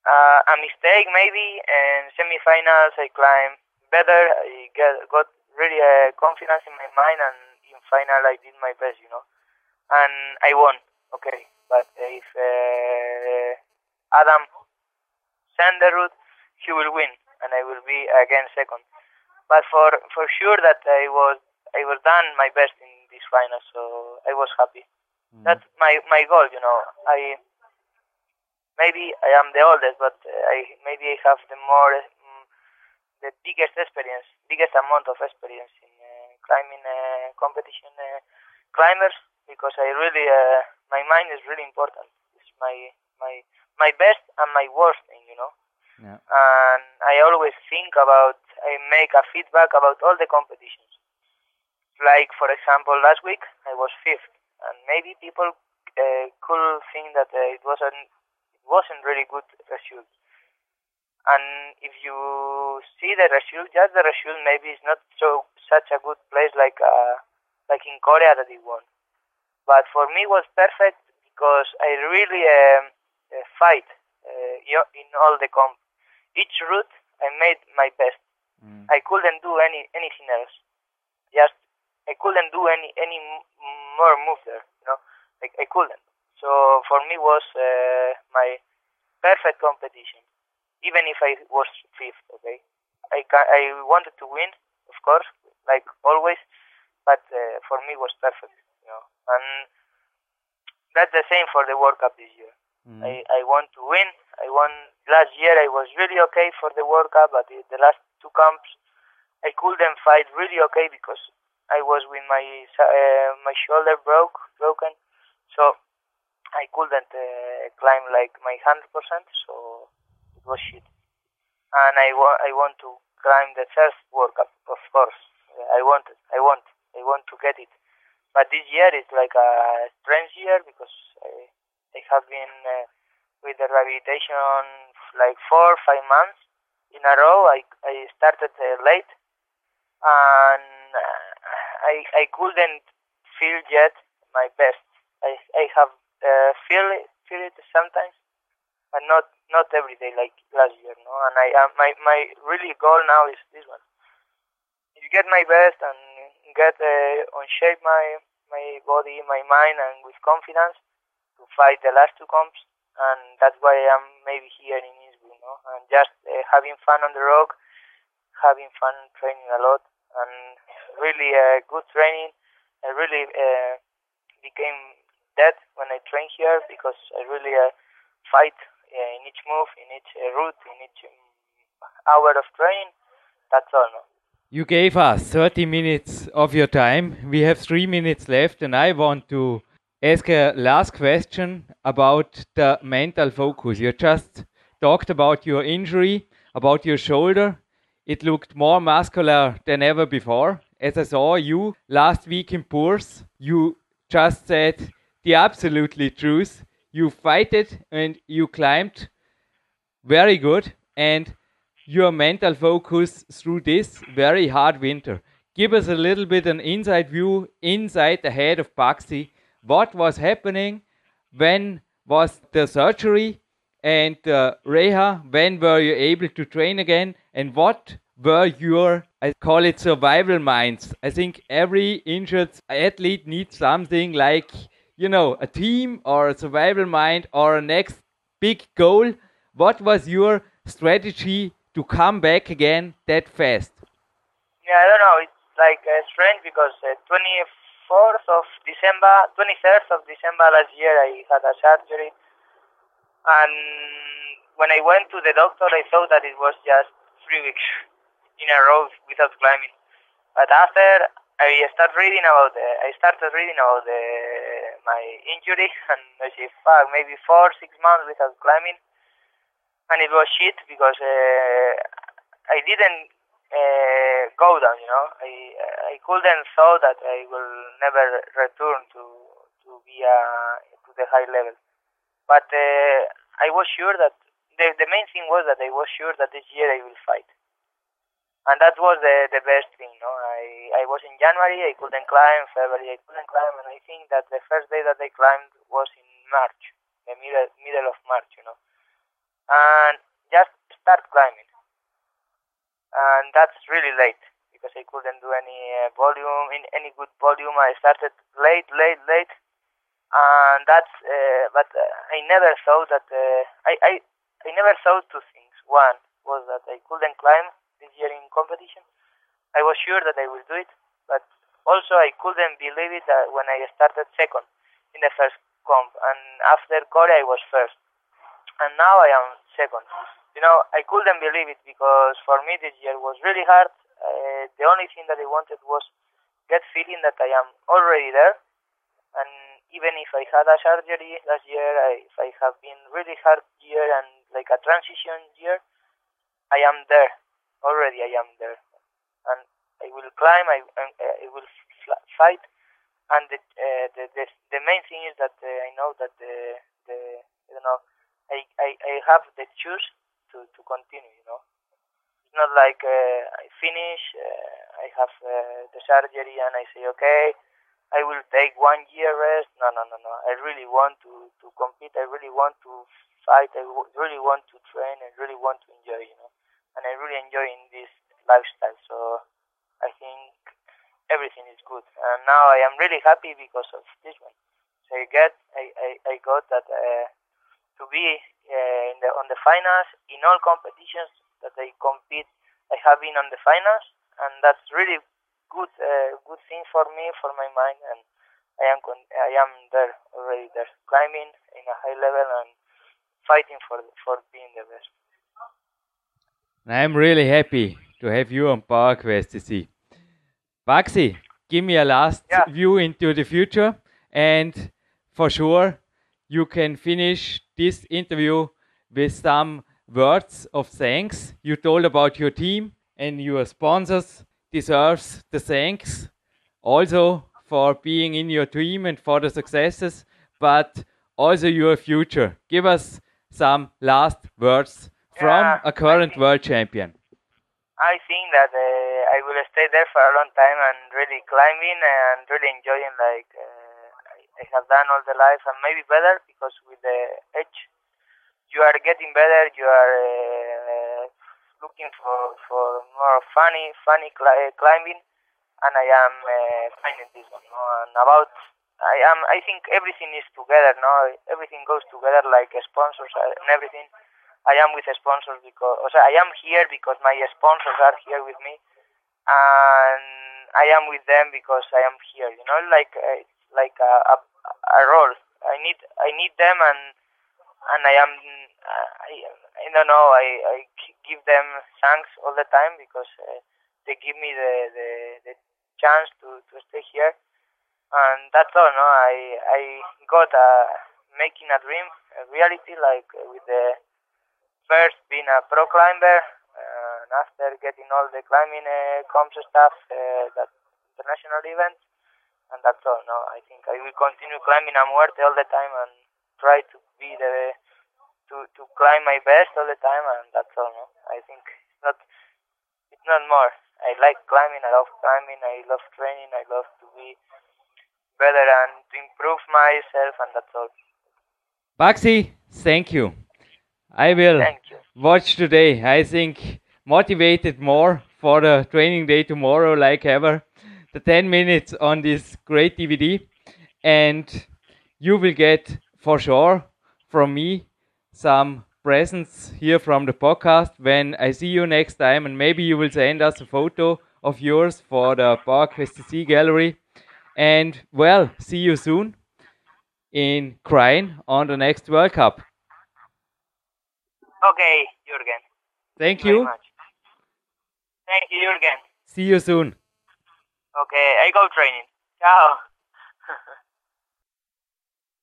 uh, a mistake maybe, and semifinals I climb better. I get, got really uh, confidence in my mind, and in final I did my best, you know, and I won. Okay, but if uh, Adam route, he will win, and I will be again second. But for for sure that I was I was done my best in this final, so I was happy. Mm. That's my my goal, you know. I maybe I am the oldest, but I maybe I have the more um, the biggest experience, biggest amount of experience in uh, climbing uh, competition uh, climbers because I really uh, my mind is really important. It's my my my best and my worst thing, you know. Yeah. And I always think about I make a feedback about all the competitions. Like for example, last week I was fifth, and maybe people uh, could think that uh, it wasn't it wasn't really good result. And if you see the result, just the result, maybe it's not so such a good place like uh, like in Korea that it won. But for me, was perfect because I really um, uh, fight uh, in all the comp. Each route, I made my best. Mm. I couldn't do any anything else. Just I couldn't do any any more move there. You know, like I couldn't. So for me was uh, my perfect competition, even if I was fifth. Okay, I ca- I wanted to win, of course, like always, but uh, for me was perfect. And that's the same for the World Cup this year. Mm. I, I want to win. I won last year. I was really okay for the World Cup, but the, last two camps I couldn't fight really okay because I was with my uh, my shoulder broke broken, so I couldn't uh, climb like my hundred percent. So it was shit. And I want I want to climb the first World Cup, of course. I want it. I want. I want to get it. But this year is like a strange year because I, I have been uh, with the rehabilitation like four five months in a row. I I started uh, late, and I I couldn't feel yet my best. I I have uh, feel it, feel it sometimes, but not not every day like last year. No, and I uh, my my really goal now is this one. You get my best and get uh, on shape my my body, my mind, and with confidence to fight the last two comps. And that's why I'm maybe here in Innsbruck, no? And just uh, having fun on the rock, having fun training a lot, and really uh, good training. I really uh, became that when I train here because I really uh, fight uh, in each move, in each uh, route, in each um, hour of training. That's all, no? You gave us 30 minutes of your time. We have three minutes left, and I want to ask a last question about the mental focus. You just talked about your injury, about your shoulder. it looked more muscular than ever before. As I saw you last week in Pours, you just said the absolutely truth. You fighted and you climbed very good and your mental focus through this very hard winter. Give us a little bit an inside view inside the head of Baxi. What was happening? When was the surgery? And uh, Reha, when were you able to train again? And what were your, I call it survival minds? I think every injured athlete needs something like, you know, a team or a survival mind or a next big goal. What was your strategy to come back again that fast? Yeah, I don't know. It's like uh, strange because uh, 24th of December, 23rd of December last year, I had a surgery and when I went to the doctor, I thought that it was just three weeks in a row without climbing. But after I started reading about the, I started reading about the, my injury, and I said, fuck, maybe four, six months without climbing, and it was shit because uh, I didn't uh, go down. You know, I I couldn't thought that I will never return to to be uh, to the high level. But uh, I was sure that the, the main thing was that I was sure that this year I will fight. And that was the, the best thing, no? I, I was in January, I couldn't climb, February I couldn't climb, and I think that the first day that I climbed was in March, the middle, middle of March, you know. And just start climbing. And that's really late, because I couldn't do any uh, volume, in any good volume. I started late, late, late, and that's uh, but uh, I never thought that uh, I, I I never thought two things. One was that I couldn't climb this year in competition. I was sure that I will do it, but also I couldn't believe it that when I started second in the first comp, and after Korea I was first, and now I am second. You know, I couldn't believe it because for me this year was really hard. Uh, the only thing that I wanted was get feeling that I am already there, and even if I had a surgery last year, I, if I have been really hard year and like a transition year, I am there already. I am there, and I will climb. I I will fight, and the, uh, the the the main thing is that uh, I know that the the you know I I, I have the choose to to continue. You know, it's not like uh, I finish. Uh, I have uh, the surgery and I say okay. I will take one year rest. No, no, no, no. I really want to, to compete. I really want to fight. I really want to train. I really want to enjoy, you know. And I really enjoy in this lifestyle. So I think everything is good. And now I am really happy because of this one. So I get, I, I, I got that uh, to be uh, in the on the finals in all competitions that I compete. I have been on the finals, and that's really good uh, good thing for me for my mind and I am I am there already there climbing in a high level and fighting for for being the best. I'm really happy to have you on PowerQuest see. Baxi, give me a last yeah. view into the future and for sure you can finish this interview with some words of thanks. You told about your team and your sponsors deserves the thanks also for being in your team and for the successes, but also your future. Give us some last words from Yeah, a current think- world champion. I think that uh, I will stay there for a long time and really climbing and really enjoying like uh, I, have done all the life and maybe better because with the age you are getting better. You are uh, looking for for more funny funny cli- uh, climbing, and I am uh, finding this one. No? And about I am I think everything is together. No, everything goes together like sponsors and everything. I am with sponsors because I am here because my sponsors are here with me, and I am with them because I am here. You know, like uh, like a, a a role. I need I need them and and I am I I don't know I I give them thanks all the time because uh, they give me the, the the chance to to stay here, and that's all. No, I I got a making a dream a reality like uh, with the first being a pro climber, uh, after getting all the climbing uh, comps stuff, uh, that international events, and that's all. No, I think I will continue climbing a muerte all the time and try to be the to to climb my best all the time, and that's all. No, I think it's not it's not more. I like climbing. I love climbing. I love training. I love to be better and to improve myself, and that's all. Baxi, thank you. I will Thank you. watch today. I think motivated more for the training day tomorrow, like ever. The 10 minutes on this great DVD, and you will get for sure from me some presents here from the podcast when I see you next time, and maybe you will send us a photo of yours for the PowerQuest CC gallery. And well, see you soon in Crane on the next World Cup. Okay, Jürgen. Thank very you. much. Thank you, Jürgen. See you soon. Okay, I go training. Ciao.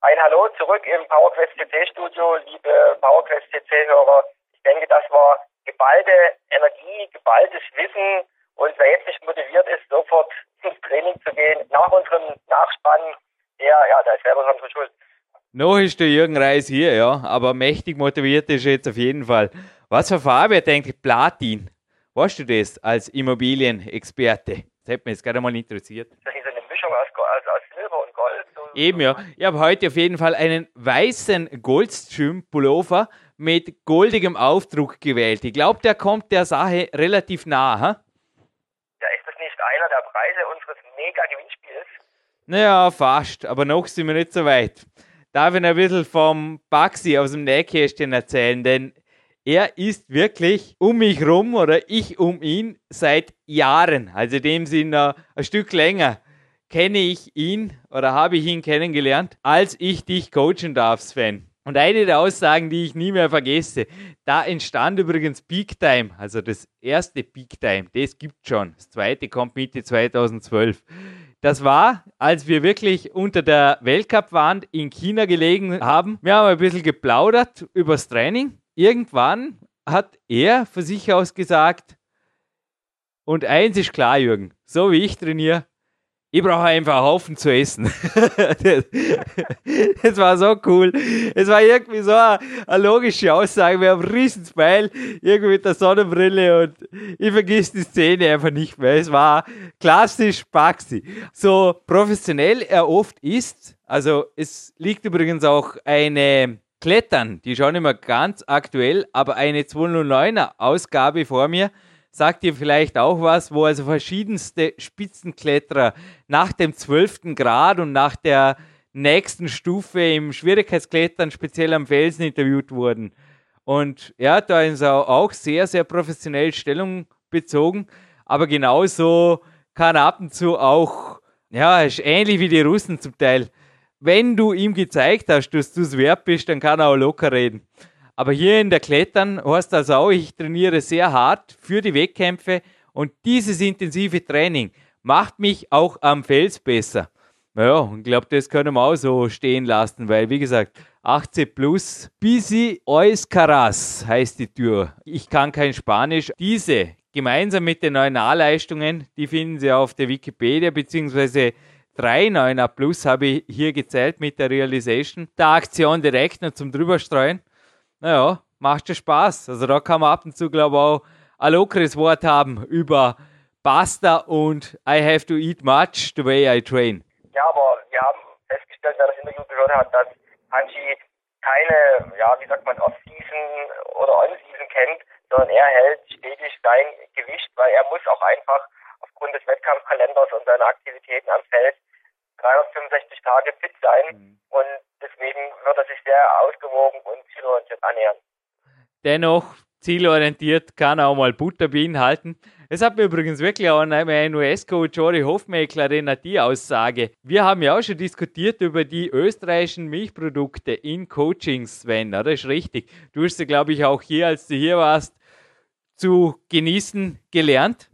Ein Hallo zurück im PowerQuest CC Studio, liebe PowerQuest CC Hörer. Ich denke, das war geballte Energie, geballtes Wissen und wer jetzt nicht motiviert ist, sofort ins Training zu gehen, nach unserem Nachspann, der, ja, der ist selber zur Schuld. Noch ist der Jürgen Reis hier, ja, aber mächtig motiviert ist er jetzt auf jeden Fall. Was für Farbe eigentlich Platin? Weißt du das als Immobilienexperte? Das hätte mich jetzt gerade mal interessiert. Das ist eine Mischung aus, aus, aus Silber und Gold. So, Eben, ja. Ich habe heute auf jeden Fall einen weißen Goldstream-Pullover mit goldigem Aufdruck gewählt. Ich glaube, der kommt der Sache relativ nah. Ha? Ja, ist das nicht einer der Preise unseres Mega-Gewinnspiels? Naja, fast, aber noch sind wir nicht so weit. Darf ich ein bisschen vom Baxi aus dem Nähkästchen erzählen, denn er ist wirklich um mich rum oder ich um ihn seit Jahren, also in dem Sinne ein Stück länger, kenne ich ihn oder habe ich ihn kennengelernt, als ich dich coachen darf, Sven. Und eine der Aussagen, die ich nie mehr vergesse, da entstand übrigens Peak Time, also das erste Peak Time, das gibt schon. Das zweite kommt Mitte 2012. Das war, als wir wirklich unter der Weltcup-Wand in China gelegen haben. Wir haben ein bisschen geplaudert übers Training. Irgendwann hat er von sich aus gesagt, und eins ist klar, Jürgen, so wie ich trainiere, ich brauche einfach einen Haufen zu essen. das, war so cool. Es war irgendwie so eine, eine logische Aussage. Wir haben einen riesen Smile, irgendwie mit der Sonnenbrille und ich vergiss die Szene einfach nicht mehr. Es war klassisch Baxi. So professionell er oft ist, also es liegt übrigens auch eine Klettern, die schon immer ganz aktuell, aber eine 209er Ausgabe vor mir sagt dir vielleicht auch was, wo also verschiedenste Spitzenkletterer nach dem 12. Grad und nach der nächsten Stufe im Schwierigkeitsklettern speziell am Felsen interviewt wurden. Und ja, da ist er auch sehr, sehr professionell Stellung bezogen, aber genauso kann er ab und zu auch, ja, ist ähnlich wie die Russen zum Teil. Wenn du ihm gezeigt hast, dass du es wert bist, dann kann er auch locker reden. Aber hier in der Klettern heißt das auch, ich trainiere sehr hart für die Wettkämpfe und dieses intensive Training macht mich auch am Fels besser. Ja, ich glaube, das können wir auch so stehen lassen, weil, wie gesagt, 18 plus, Bisi Ois Caras heißt die Tür. Ich kann kein Spanisch. Diese, gemeinsam mit den neuen A-Leistungen, die finden Sie auf der Wikipedia, beziehungsweise drei 9er plus habe ich hier gezählt mit der Realization der Aktion direkt noch zum drüberstreuen naja, macht schon Spaß. Also da kann man ab und zu, glaube ich, auch ein lockeres Wort haben über Pasta und I have to eat much the way I train. Ja, aber wir haben festgestellt, wer das Interview gehört hat, dass Hanshi keine, ja, wie sagt man, Off-Season oder On-Season kennt, sondern er hält stetig sein Gewicht, weil er muss auch einfach aufgrund des Wettkampfkalenders und seiner Aktivitäten am Feld 365 Tage fit sein und deswegen wird er sich sehr ausgewogen und zielorientiert annähern. Dennoch, zielorientiert kann er auch mal Butter beinhalten. Es hat mir übrigens wirklich auch mein US-Coach Jory Hofmeckler erinnert, die Aussage. Wir haben ja auch schon diskutiert über die österreichischen Milchprodukte in Coachings, Sven? Das ist richtig. Du hast sie, glaube ich, auch hier, als du hier warst, zu genießen gelernt.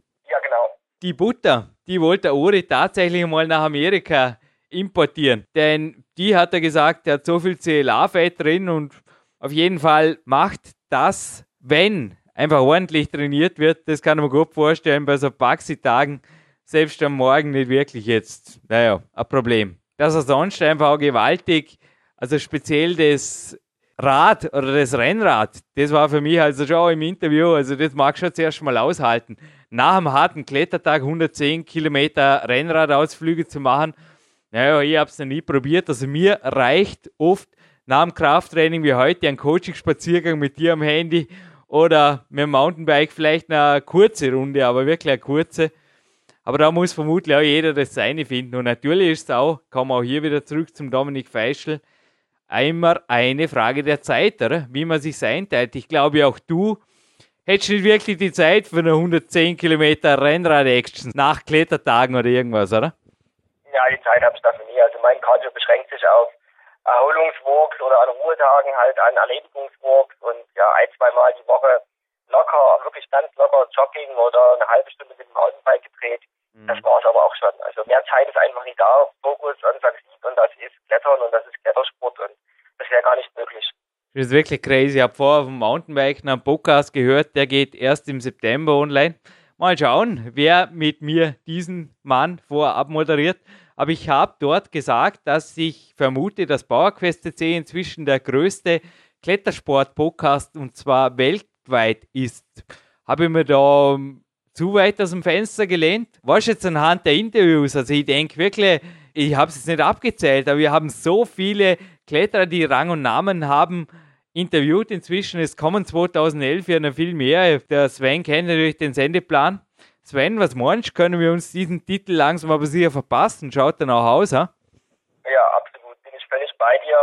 Die Butter, die wollte der Uri tatsächlich mal nach Amerika importieren. Denn die hat er gesagt, der hat so viel CLA-Fett drin und auf jeden Fall macht das, wenn einfach ordentlich trainiert wird. Das kann man gut vorstellen bei so Baxi-Tagen. Selbst am Morgen nicht wirklich jetzt, naja, ein Problem. Dass er sonst einfach auch gewaltig, also speziell das Rad oder das Rennrad, das war für mich also schon im Interview, also das mag schon zuerst mal aushalten. Nach einem harten Klettertag 110 Kilometer Rennradausflüge zu machen, naja, ich habe es noch nie probiert. Also mir reicht oft nach dem Krafttraining wie heute ein Coaching-Spaziergang mit dir am Handy oder mit dem Mountainbike vielleicht eine kurze Runde, aber wirklich eine kurze. Aber da muss vermutlich auch jeder das Seine finden. Und natürlich ist es auch, kommen wir auch hier wieder zurück zum Dominik Feischl, einmal eine Frage der Zeit, oder? Wie man sich einteilt. Ich glaube, auch du hättest nicht wirklich die Zeit für eine 110 Kilometer Rennrad-Action nach Klettertagen oder irgendwas, oder? Ja, die Zeit habe ich dafür nie. Also mein Cardio beschränkt sich auf Erholungswalks oder an Ruhetagen halt an Erledigungswalks und ja, ein, zweimal die Woche locker, wirklich ganz locker Jogging oder eine halbe Stunde mit dem Mountainbike gedreht. Mhm. Das war es aber auch schon. Also mehr Zeit ist einfach nicht da. Fokus an Sieg und das ist Klettern und das ist Klettersport und das wäre gar nicht möglich. Das ist wirklich crazy. Ich habe vorher auf dem Mountainbike einen Podcast gehört, der geht erst im September online. Mal schauen, wer mit mir diesen Mann vorab moderiert. Aber ich habe dort gesagt, dass ich vermute, dass PowerQuest CC inzwischen der größte Klettersport-Podcast und zwar weltweit ist. Habe ich mir da zu weit aus dem Fenster gelehnt? Was jetzt anhand der Interviews? Also ich denke wirklich, ich habe es jetzt nicht abgezählt, aber wir haben so viele Kletterer, die Rang und Namen haben, interviewt inzwischen. Es kommen 2011 ja noch viel mehr. Der Sven kennt natürlich den Sendeplan. Sven, was meinst du, können wir uns diesen Titel langsam aber sicher verpassen? Schaut dann auch aus, ha? Ja, absolut. Bin ich völlig bei dir.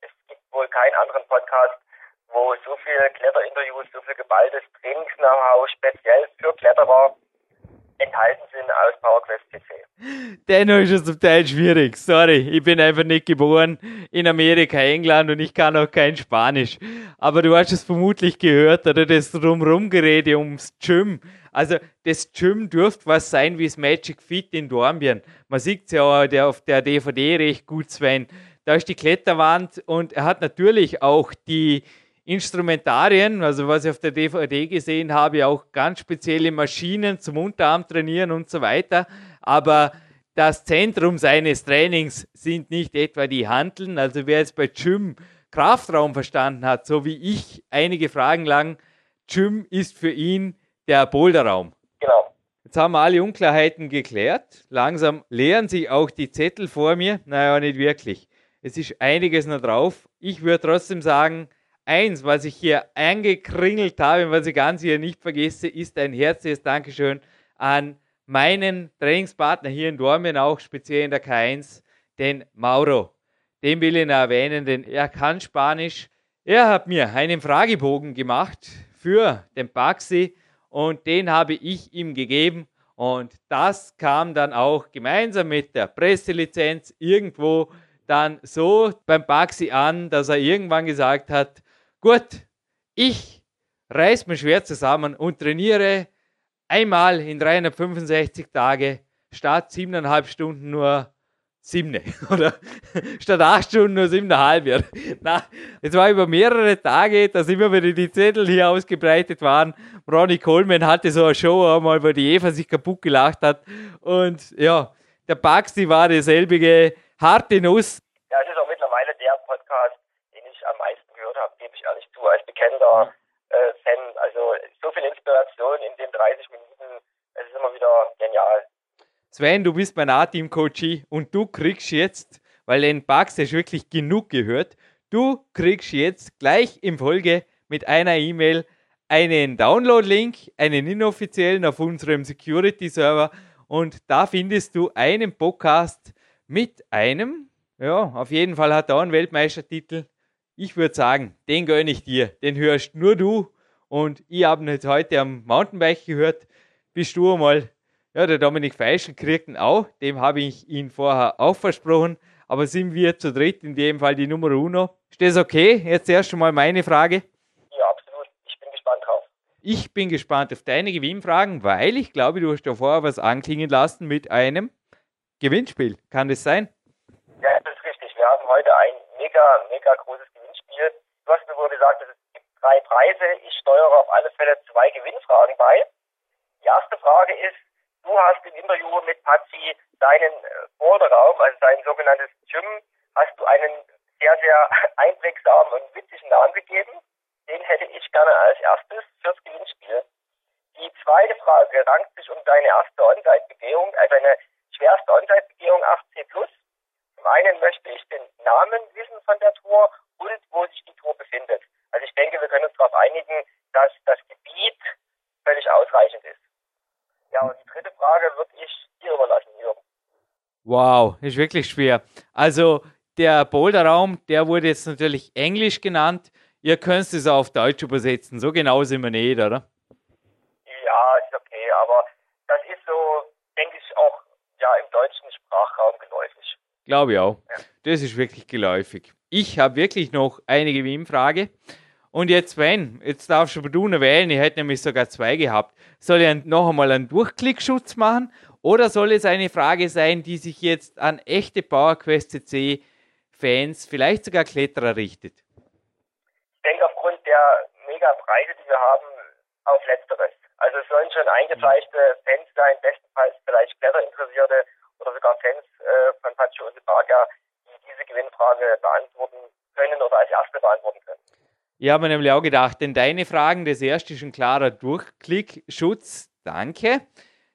Es gibt wohl keinen anderen Podcast, wo so viele Kletterinterviews, so viel geballtes Trainings-Know-how speziell für Kletterer enthalten sind aus PowerQuest CC. Dennoch ist es zum Teil schwierig. Sorry, ich bin einfach nicht geboren in Amerika, England und ich kann auch kein Spanisch. Aber du hast es vermutlich gehört, oder das Drumrumgerede ums Gym. Also das Gym dürfte was sein wie das Magic Fit in Dornbirn. Man sieht es ja auch auf der DVD recht gut, Sven. Da ist die Kletterwand und er hat natürlich auch die Instrumentarien, also was ich auf der DVD gesehen habe, auch ganz spezielle Maschinen zum Unterarm trainieren und so weiter. Aber das Zentrum seines Trainings sind nicht etwa die Handeln. Also wer jetzt bei Gym Kraftraum verstanden hat, so wie ich einige Fragen lang, Gym ist für ihn der Boulderraum. Genau. Jetzt haben wir alle Unklarheiten geklärt. Langsam leeren sich auch die Zettel vor mir. Naja, nicht wirklich. Es ist einiges noch drauf. Ich würde trotzdem sagen, eins, was ich hier eingekringelt habe, was ich ganz hier nicht vergesse, ist ein herzliches Dankeschön an meinen Trainingspartner hier in Dormen, auch speziell in der K1, den Mauro. Den will ich noch erwähnen, denn er kann Spanisch. Er hat mir einen Fragebogen gemacht für den Baxi und den habe ich ihm gegeben. Und das kam dann auch gemeinsam mit der Presselizenz irgendwo dann so beim Baxi an, dass er irgendwann gesagt hat, Gut, ich reiß mir schwer zusammen und trainiere einmal in 365 Tage statt siebeneinhalb Stunden nur siebne oder statt acht Stunden nur siebeneinhalb. Ja. Na, es war über mehrere Tage, dass immer wieder die Zettel hier ausgebreitet waren. Ronnie Coleman hatte so eine Show einmal, wo die Eva sich kaputt gelacht hat. Und ja, der Baxi war dieselbige harte Nuss. Ja, es ist auch mittlerweile der Podcast, den ich am meisten gehört habe, gebe ich ehrlich zu, als bekennender äh, Fan. Also so viel Inspiration in den 30 Minuten, es ist immer wieder genial. Sven, du bist mein A-Team-Coach und du kriegst jetzt, weil den Bugs hast wirklich genug gehört, du kriegst jetzt gleich in Folge mit einer E-Mail einen Download-Link, einen inoffiziellen auf unserem Security-Server und da findest du einen Podcast mit einem, ja, auf jeden Fall hat er auch einen Weltmeistertitel, ich würde sagen, den gönne ich dir. Den hörst nur du. Und ich habe ihn jetzt heute am Mountainbike gehört. Bist du einmal, ja, der Dominik Feischl kriegt ihn auch. Dem habe ich ihn vorher auch versprochen. Aber sind wir zu dritt, in dem Fall die Nummer uno. Ist das okay? Jetzt erst einmal meine Frage. Ja, absolut. Ich bin gespannt drauf. Ich bin gespannt auf deine Gewinnfragen, weil ich glaube, du hast da vorher was anklingen lassen mit einem Gewinnspiel. Kann das sein? Ja, das ist richtig. Wir haben heute ein mega, mega großes Gewinnspiel. Du hast mir wohl gesagt, es gibt drei Preise. Ich steuere auf alle Fälle zwei Gewinnfragen bei. Die erste Frage ist, du hast im Interview mit Patsy deinen äh, Boulderraum, also dein sogenanntes Gym, hast du einen sehr, sehr einprägsamen und witzigen Namen gegeben. Den hätte ich gerne als erstes fürs Gewinnspiel. Die zweite Frage rankt sich um deine erste On-Site-Begehung, also eine schwerste On-Site-Begehung 8C+. Zum einen möchte ich den Namen wissen von der Tour und wo sich die Tour befindet. Also ich denke, wir können uns darauf einigen, dass das Gebiet völlig ausreichend ist. Ja, und die dritte Frage würde ich dir überlassen, Jürgen. Wow, ist wirklich schwer. Also der Boulderraum, der wurde jetzt natürlich Englisch genannt. Ihr könnt es auf Deutsch übersetzen. So genau sind wir nicht, oder? Ja, ist okay, aber das ist so, denke ich, auch ja im deutschen Sprachraum geläufig. Glaube ich auch. Ja. Das ist wirklich geläufig. Ich habe wirklich noch eine Gewinnfrage. Und jetzt, wenn, jetzt darfst du du noch wählen, ich hätte nämlich sogar zwei gehabt. Soll ich noch einmal einen Durchklickschutz machen oder soll es eine Frage sein, die sich jetzt an echte PowerQuest CC Fans, vielleicht sogar Kletterer richtet? Ich denke aufgrund der mega Preise, die wir haben, auf Letzteres. Also es sollen schon eingezeigte Fans sein, bestenfalls vielleicht Kletterinteressierte oder sogar Fans äh, von Pacho Osebaga, die diese Gewinnfrage beantworten können oder als erste beantworten können. Ich habe mir nämlich auch gedacht, denn deine Fragen, das erste ist ein klarer Durchklickschutz. Danke.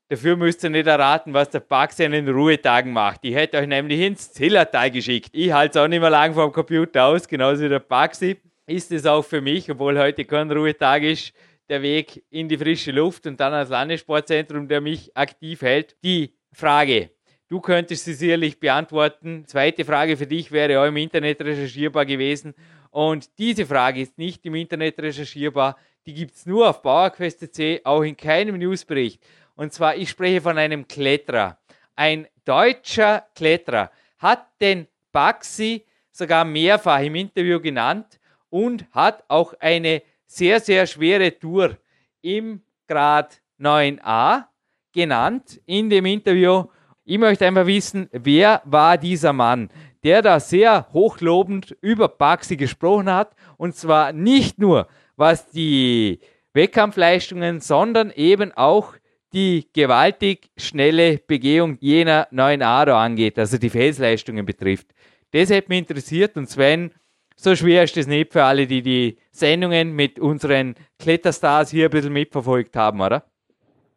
Dafür müsst ihr nicht erraten, was der Baxi an den Ruhetagen macht. Ich hätte euch nämlich ins Zillertal geschickt. Ich halte es auch nicht mehr lang vom Computer aus, genauso wie der Baxi. Ist es auch für mich, obwohl heute kein Ruhetag ist, der Weg in die frische Luft und dann als Landessportzentrum, der mich aktiv hält. Die Frage, du könntest sie sicherlich beantworten. Zweite Frage für dich wäre auch im Internet recherchierbar gewesen. Und diese Frage ist nicht im Internet recherchierbar. Die gibt es nur auf PowerQuest.c, auch in keinem Newsbericht. Und zwar, ich spreche von einem Kletterer. Ein deutscher Kletterer hat den Baxi sogar mehrfach im Interview genannt und hat auch eine sehr, sehr schwere Tour im Grad 9a genannt in dem Interview. Ich möchte einfach wissen, wer war dieser Mann? der da sehr hochlobend über Baxi gesprochen hat. Und zwar nicht nur was die Wettkampfleistungen, sondern eben auch die gewaltig schnelle Begehung jener neuen Aro angeht, also die Felsleistungen betrifft. Das hätte mich interessiert und Sven, so schwer ist das nicht für alle, die die Sendungen mit unseren Kletterstars hier ein bisschen mitverfolgt haben, oder?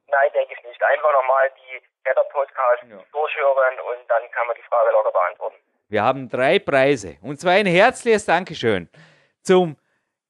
Nein, denke ich nicht. Einfach nochmal die Kletterpodcasts ja. durchhören und dann kann man die Frage locker beantworten. Wir haben drei Preise. Und zwar ein herzliches Dankeschön zum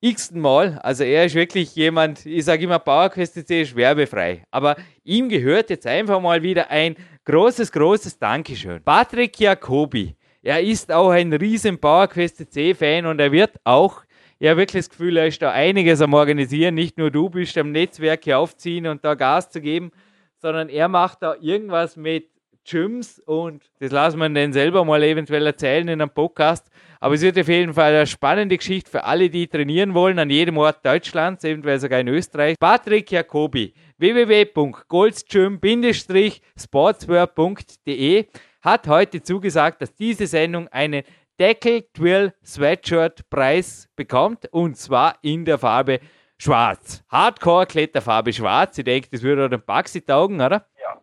x-ten Mal. Also er ist wirklich jemand, ich sage immer, PowerQuest ist werbefrei. Aber ihm gehört jetzt einfach mal wieder ein großes, großes Dankeschön. Patrick Jacobi. Er ist auch ein riesen PowerQuest C-Fan und er wird auch, ja wirklich das Gefühl, er ist da einiges am Organisieren. Nicht nur du bist am Netzwerk hier aufziehen und da Gas zu geben, sondern er macht da irgendwas mit Gyms und das lassen wir dann selber mal eventuell erzählen in einem Podcast. Aber es wird auf jeden Fall eine spannende Geschichte für alle, die trainieren wollen, an jedem Ort Deutschlands, eventuell sogar in Österreich. Patrick Jacobi, www.goldsgym-sportswear.de hat heute zugesagt, dass diese Sendung einen Deckel Twill Sweatshirt Preis bekommt und zwar in der Farbe Schwarz. Hardcore Kletterfarbe Schwarz. Ich denke, das würde auch den Baxi taugen, oder? Ja.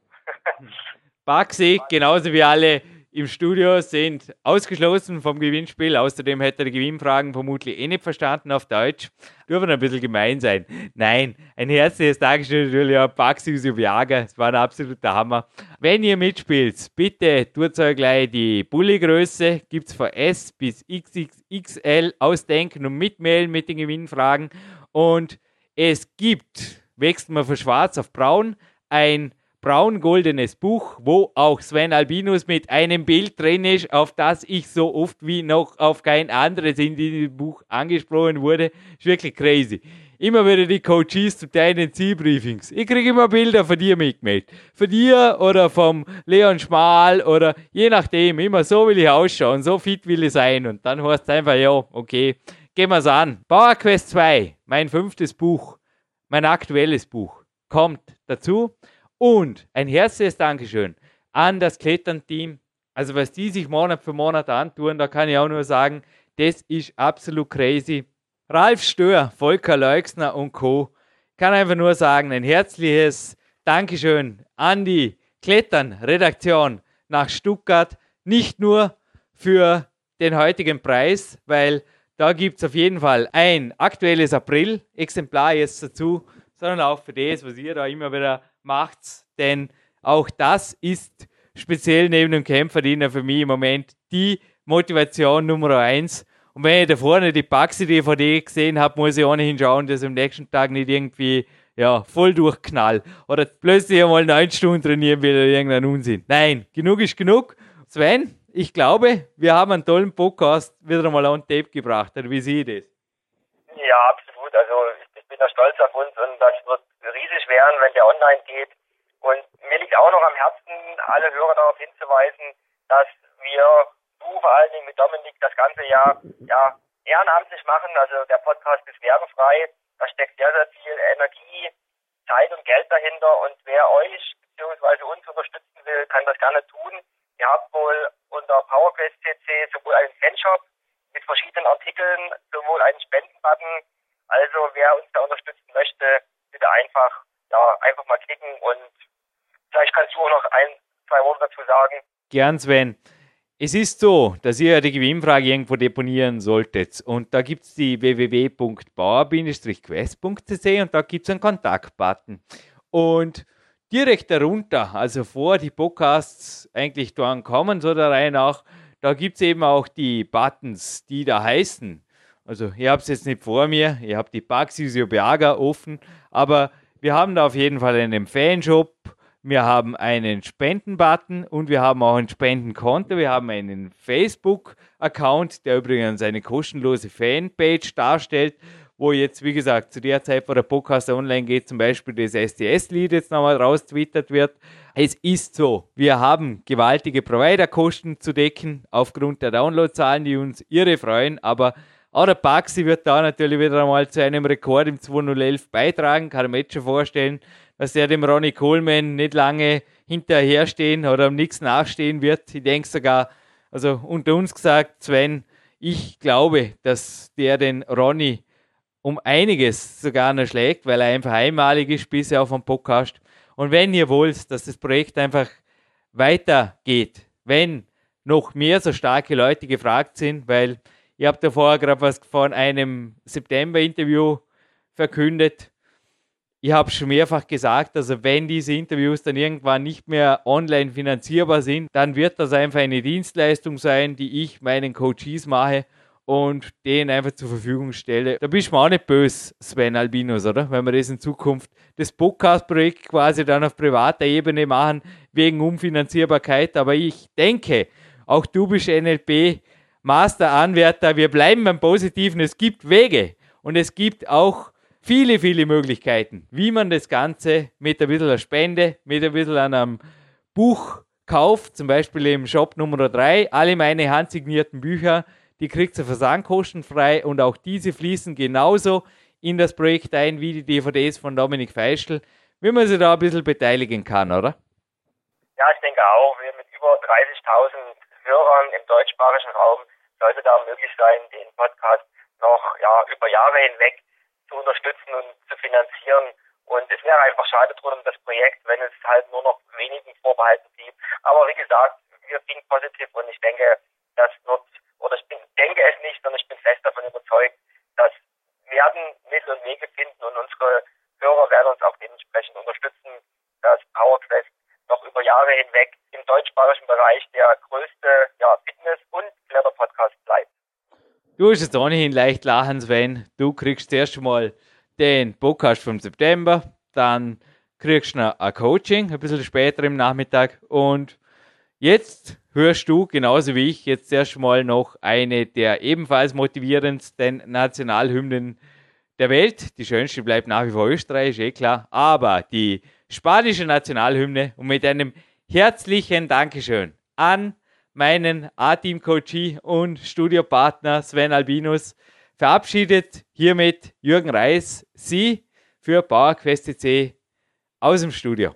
Baxi, genauso wie alle im Studio, sind ausgeschlossen vom Gewinnspiel. Außerdem hätte er die Gewinnfragen vermutlich eh nicht verstanden auf Deutsch. Dürfen ein bisschen gemein sein. Nein, ein herzliches Dankeschön natürlich an Baxi Subiaga. Es war ein absoluter Hammer. Wenn ihr mitspielt, bitte tut euch gleich die Bulli-Größe. Gibt es von S bis XXXL ausdenken und mitmailen mit den Gewinnfragen. Und es gibt, wechseln wir von schwarz auf braun, ein braun-goldenes Buch, wo auch Sven Albinus mit einem Bild drin ist, auf das ich so oft wie noch auf kein anderes in diesem Buch angesprochen wurde. Ist wirklich crazy. Immer wieder die Coaches zu deinen Zielbriefings. Ich kriege immer Bilder von dir mitgemeldet. Von dir oder vom Leon Schmal oder je nachdem. Immer so will ich ausschauen, so fit will ich sein. Und dann heißt es einfach, ja, okay, gehen wir es an. Power Quest 2, mein fünftes Buch, mein aktuelles Buch, kommt dazu. Und ein herzliches Dankeschön an das Klettern-Team. Also was die sich Monat für Monat antun, da kann ich auch nur sagen, das ist absolut crazy. Ralf Stör, Volker Leuxner und Co. Kann einfach nur sagen, ein herzliches Dankeschön an die Klettern-Redaktion nach Stuttgart. Nicht nur für den heutigen Preis, weil da gibt es auf jeden Fall ein aktuelles April-Exemplar jetzt dazu, sondern auch für das, was ihr da immer wieder macht. Denn auch das ist speziell neben dem Kämpferdiener für mich im Moment die Motivation Nummer eins. Und wenn ich da vorne die Baxi-DVD gesehen habe, muss ich ohnehin schauen, dass ich am nächsten Tag nicht irgendwie ja, voll durchknall oder plötzlich einmal neun Stunden trainieren will oder irgendein Unsinn. Nein, genug ist genug. Sven, ich glaube, wir haben einen tollen Podcast wieder einmal on Tape gebracht. Wie sieht das? Ja, absolut. Also ich bin da stolz auf uns und das wird riesig werden, wenn der online geht. Und mir liegt auch noch am Herzen, alle Hörer darauf hinzuweisen, dass wir, du vor allen Dingen mit Dominik, das ganze Jahr ja, ehrenamtlich machen. Also der Podcast ist werbefrei. Da steckt sehr, sehr viel Energie, Zeit und Geld dahinter. Und wer euch bzw. uns unterstützen will, kann das gerne tun. Ihr habt wohl unter PowerQuest CC sowohl einen Fanshop mit verschiedenen Artikeln, sowohl einen Spendenbutton. Also wer uns da unterstützen möchte, bitte einfach, ja, einfach mal klicken und vielleicht kannst du auch noch ein, zwei Worte dazu sagen. Gern, Sven. Es ist so, dass ihr die Gewinnfrage irgendwo deponieren solltet. Und da gibt es die www.bauer-quest.cc und da gibt es einen Kontaktbutton. Und direkt darunter, also vor die Podcasts eigentlich dran kommen, so der Reihe nach, da gibt es eben auch die Buttons, die da heißen. Also ihr habt es jetzt nicht vor mir, ihr habt die Baxisio Beaga offen, aber wir haben da auf jeden Fall einen Fanshop, wir haben einen Spenden-Button und wir haben auch ein Spendenkonto. Wir haben einen Facebook-Account, der übrigens eine kostenlose Fanpage darstellt, wo jetzt, wie gesagt, zu der Zeit, wo der Podcast online geht, zum Beispiel das SDS-Lied jetzt nochmal raustwittert wird. Es ist so, wir haben gewaltige Provider-Kosten zu decken aufgrund der Downloadzahlen, die uns irre freuen, aber auch der Baxi wird da natürlich wieder einmal zu einem Rekord im 2011 beitragen, kann mir jetzt schon vorstellen dass er dem Ronnie Coleman nicht lange hinterherstehen oder am nichts nachstehen wird. Ich denke sogar, also unter uns gesagt, Sven, ich glaube, dass der den Ronnie um einiges sogar noch schlägt, weil er einfach einmalig ist bisher auf dem Podcast. Und wenn ihr wollt, dass das Projekt einfach weitergeht, wenn noch mehr so starke Leute gefragt sind, weil ihr habt ja vorher gerade was von einem September-Interview verkündet, ich habe schon mehrfach gesagt, also wenn diese Interviews dann irgendwann nicht mehr online finanzierbar sind, dann wird das einfach eine Dienstleistung sein, die ich meinen Coaches mache und denen einfach zur Verfügung stelle. Da bist du mir auch nicht böse, Sven Albinos, oder? Wenn wir das in Zukunft, das Podcast-Projekt quasi dann auf privater Ebene machen, wegen Umfinanzierbarkeit. Aber ich denke, auch du bist NLP Master-Anwärter. Wir bleiben beim Positiven. Es gibt Wege und es gibt auch viele, viele Möglichkeiten, wie man das Ganze mit ein bisschen Spende, mit ein bisschen einem Buch kauft, zum Beispiel im Shop Nummer 3, alle meine handsignierten Bücher, die kriegt ihr versandkostenfrei und auch diese fließen genauso in das Projekt ein wie die DVDs von Dominik Feischl, wie man sich da ein bisschen beteiligen kann, oder? Ja, ich denke auch, wir mit über 30.000 Hörern im deutschsprachigen Raum sollte da möglich sein, den Podcast noch ja, über Jahre hinweg zu unterstützen und zu finanzieren. Und es wäre einfach schade drum um das Projekt, wenn es halt nur noch wenigen vorbehalten blieb. Aber wie gesagt, wir sind positiv und ich denke, das wird, oder ich bin, denke es nicht, sondern ich bin fest davon überzeugt, dass werden Mittel und Wege finden und unsere Hörer werden uns auch dementsprechend unterstützen, dass PowerQuest noch über Jahre hinweg im deutschsprachigen Bereich der größte ja, Fitness- und Kletterpodcast bleibt. Du hast es ohnehin leicht lachen, Sven. Du kriegst zuerst mal den Podcast vom September, dann kriegst du ein Coaching, ein bisschen später im Nachmittag und jetzt hörst du, genauso wie ich, jetzt erst mal noch eine der ebenfalls motivierendsten Nationalhymnen der Welt. Die schönste bleibt nach wie vor Österreich, eh klar, aber die spanische Nationalhymne und mit einem herzlichen Dankeschön an meinen A-Team-Coachie und Studiopartner Sven Albinus verabschiedet hiermit Jürgen Reis Sie für PowerQuest CC aus dem Studio.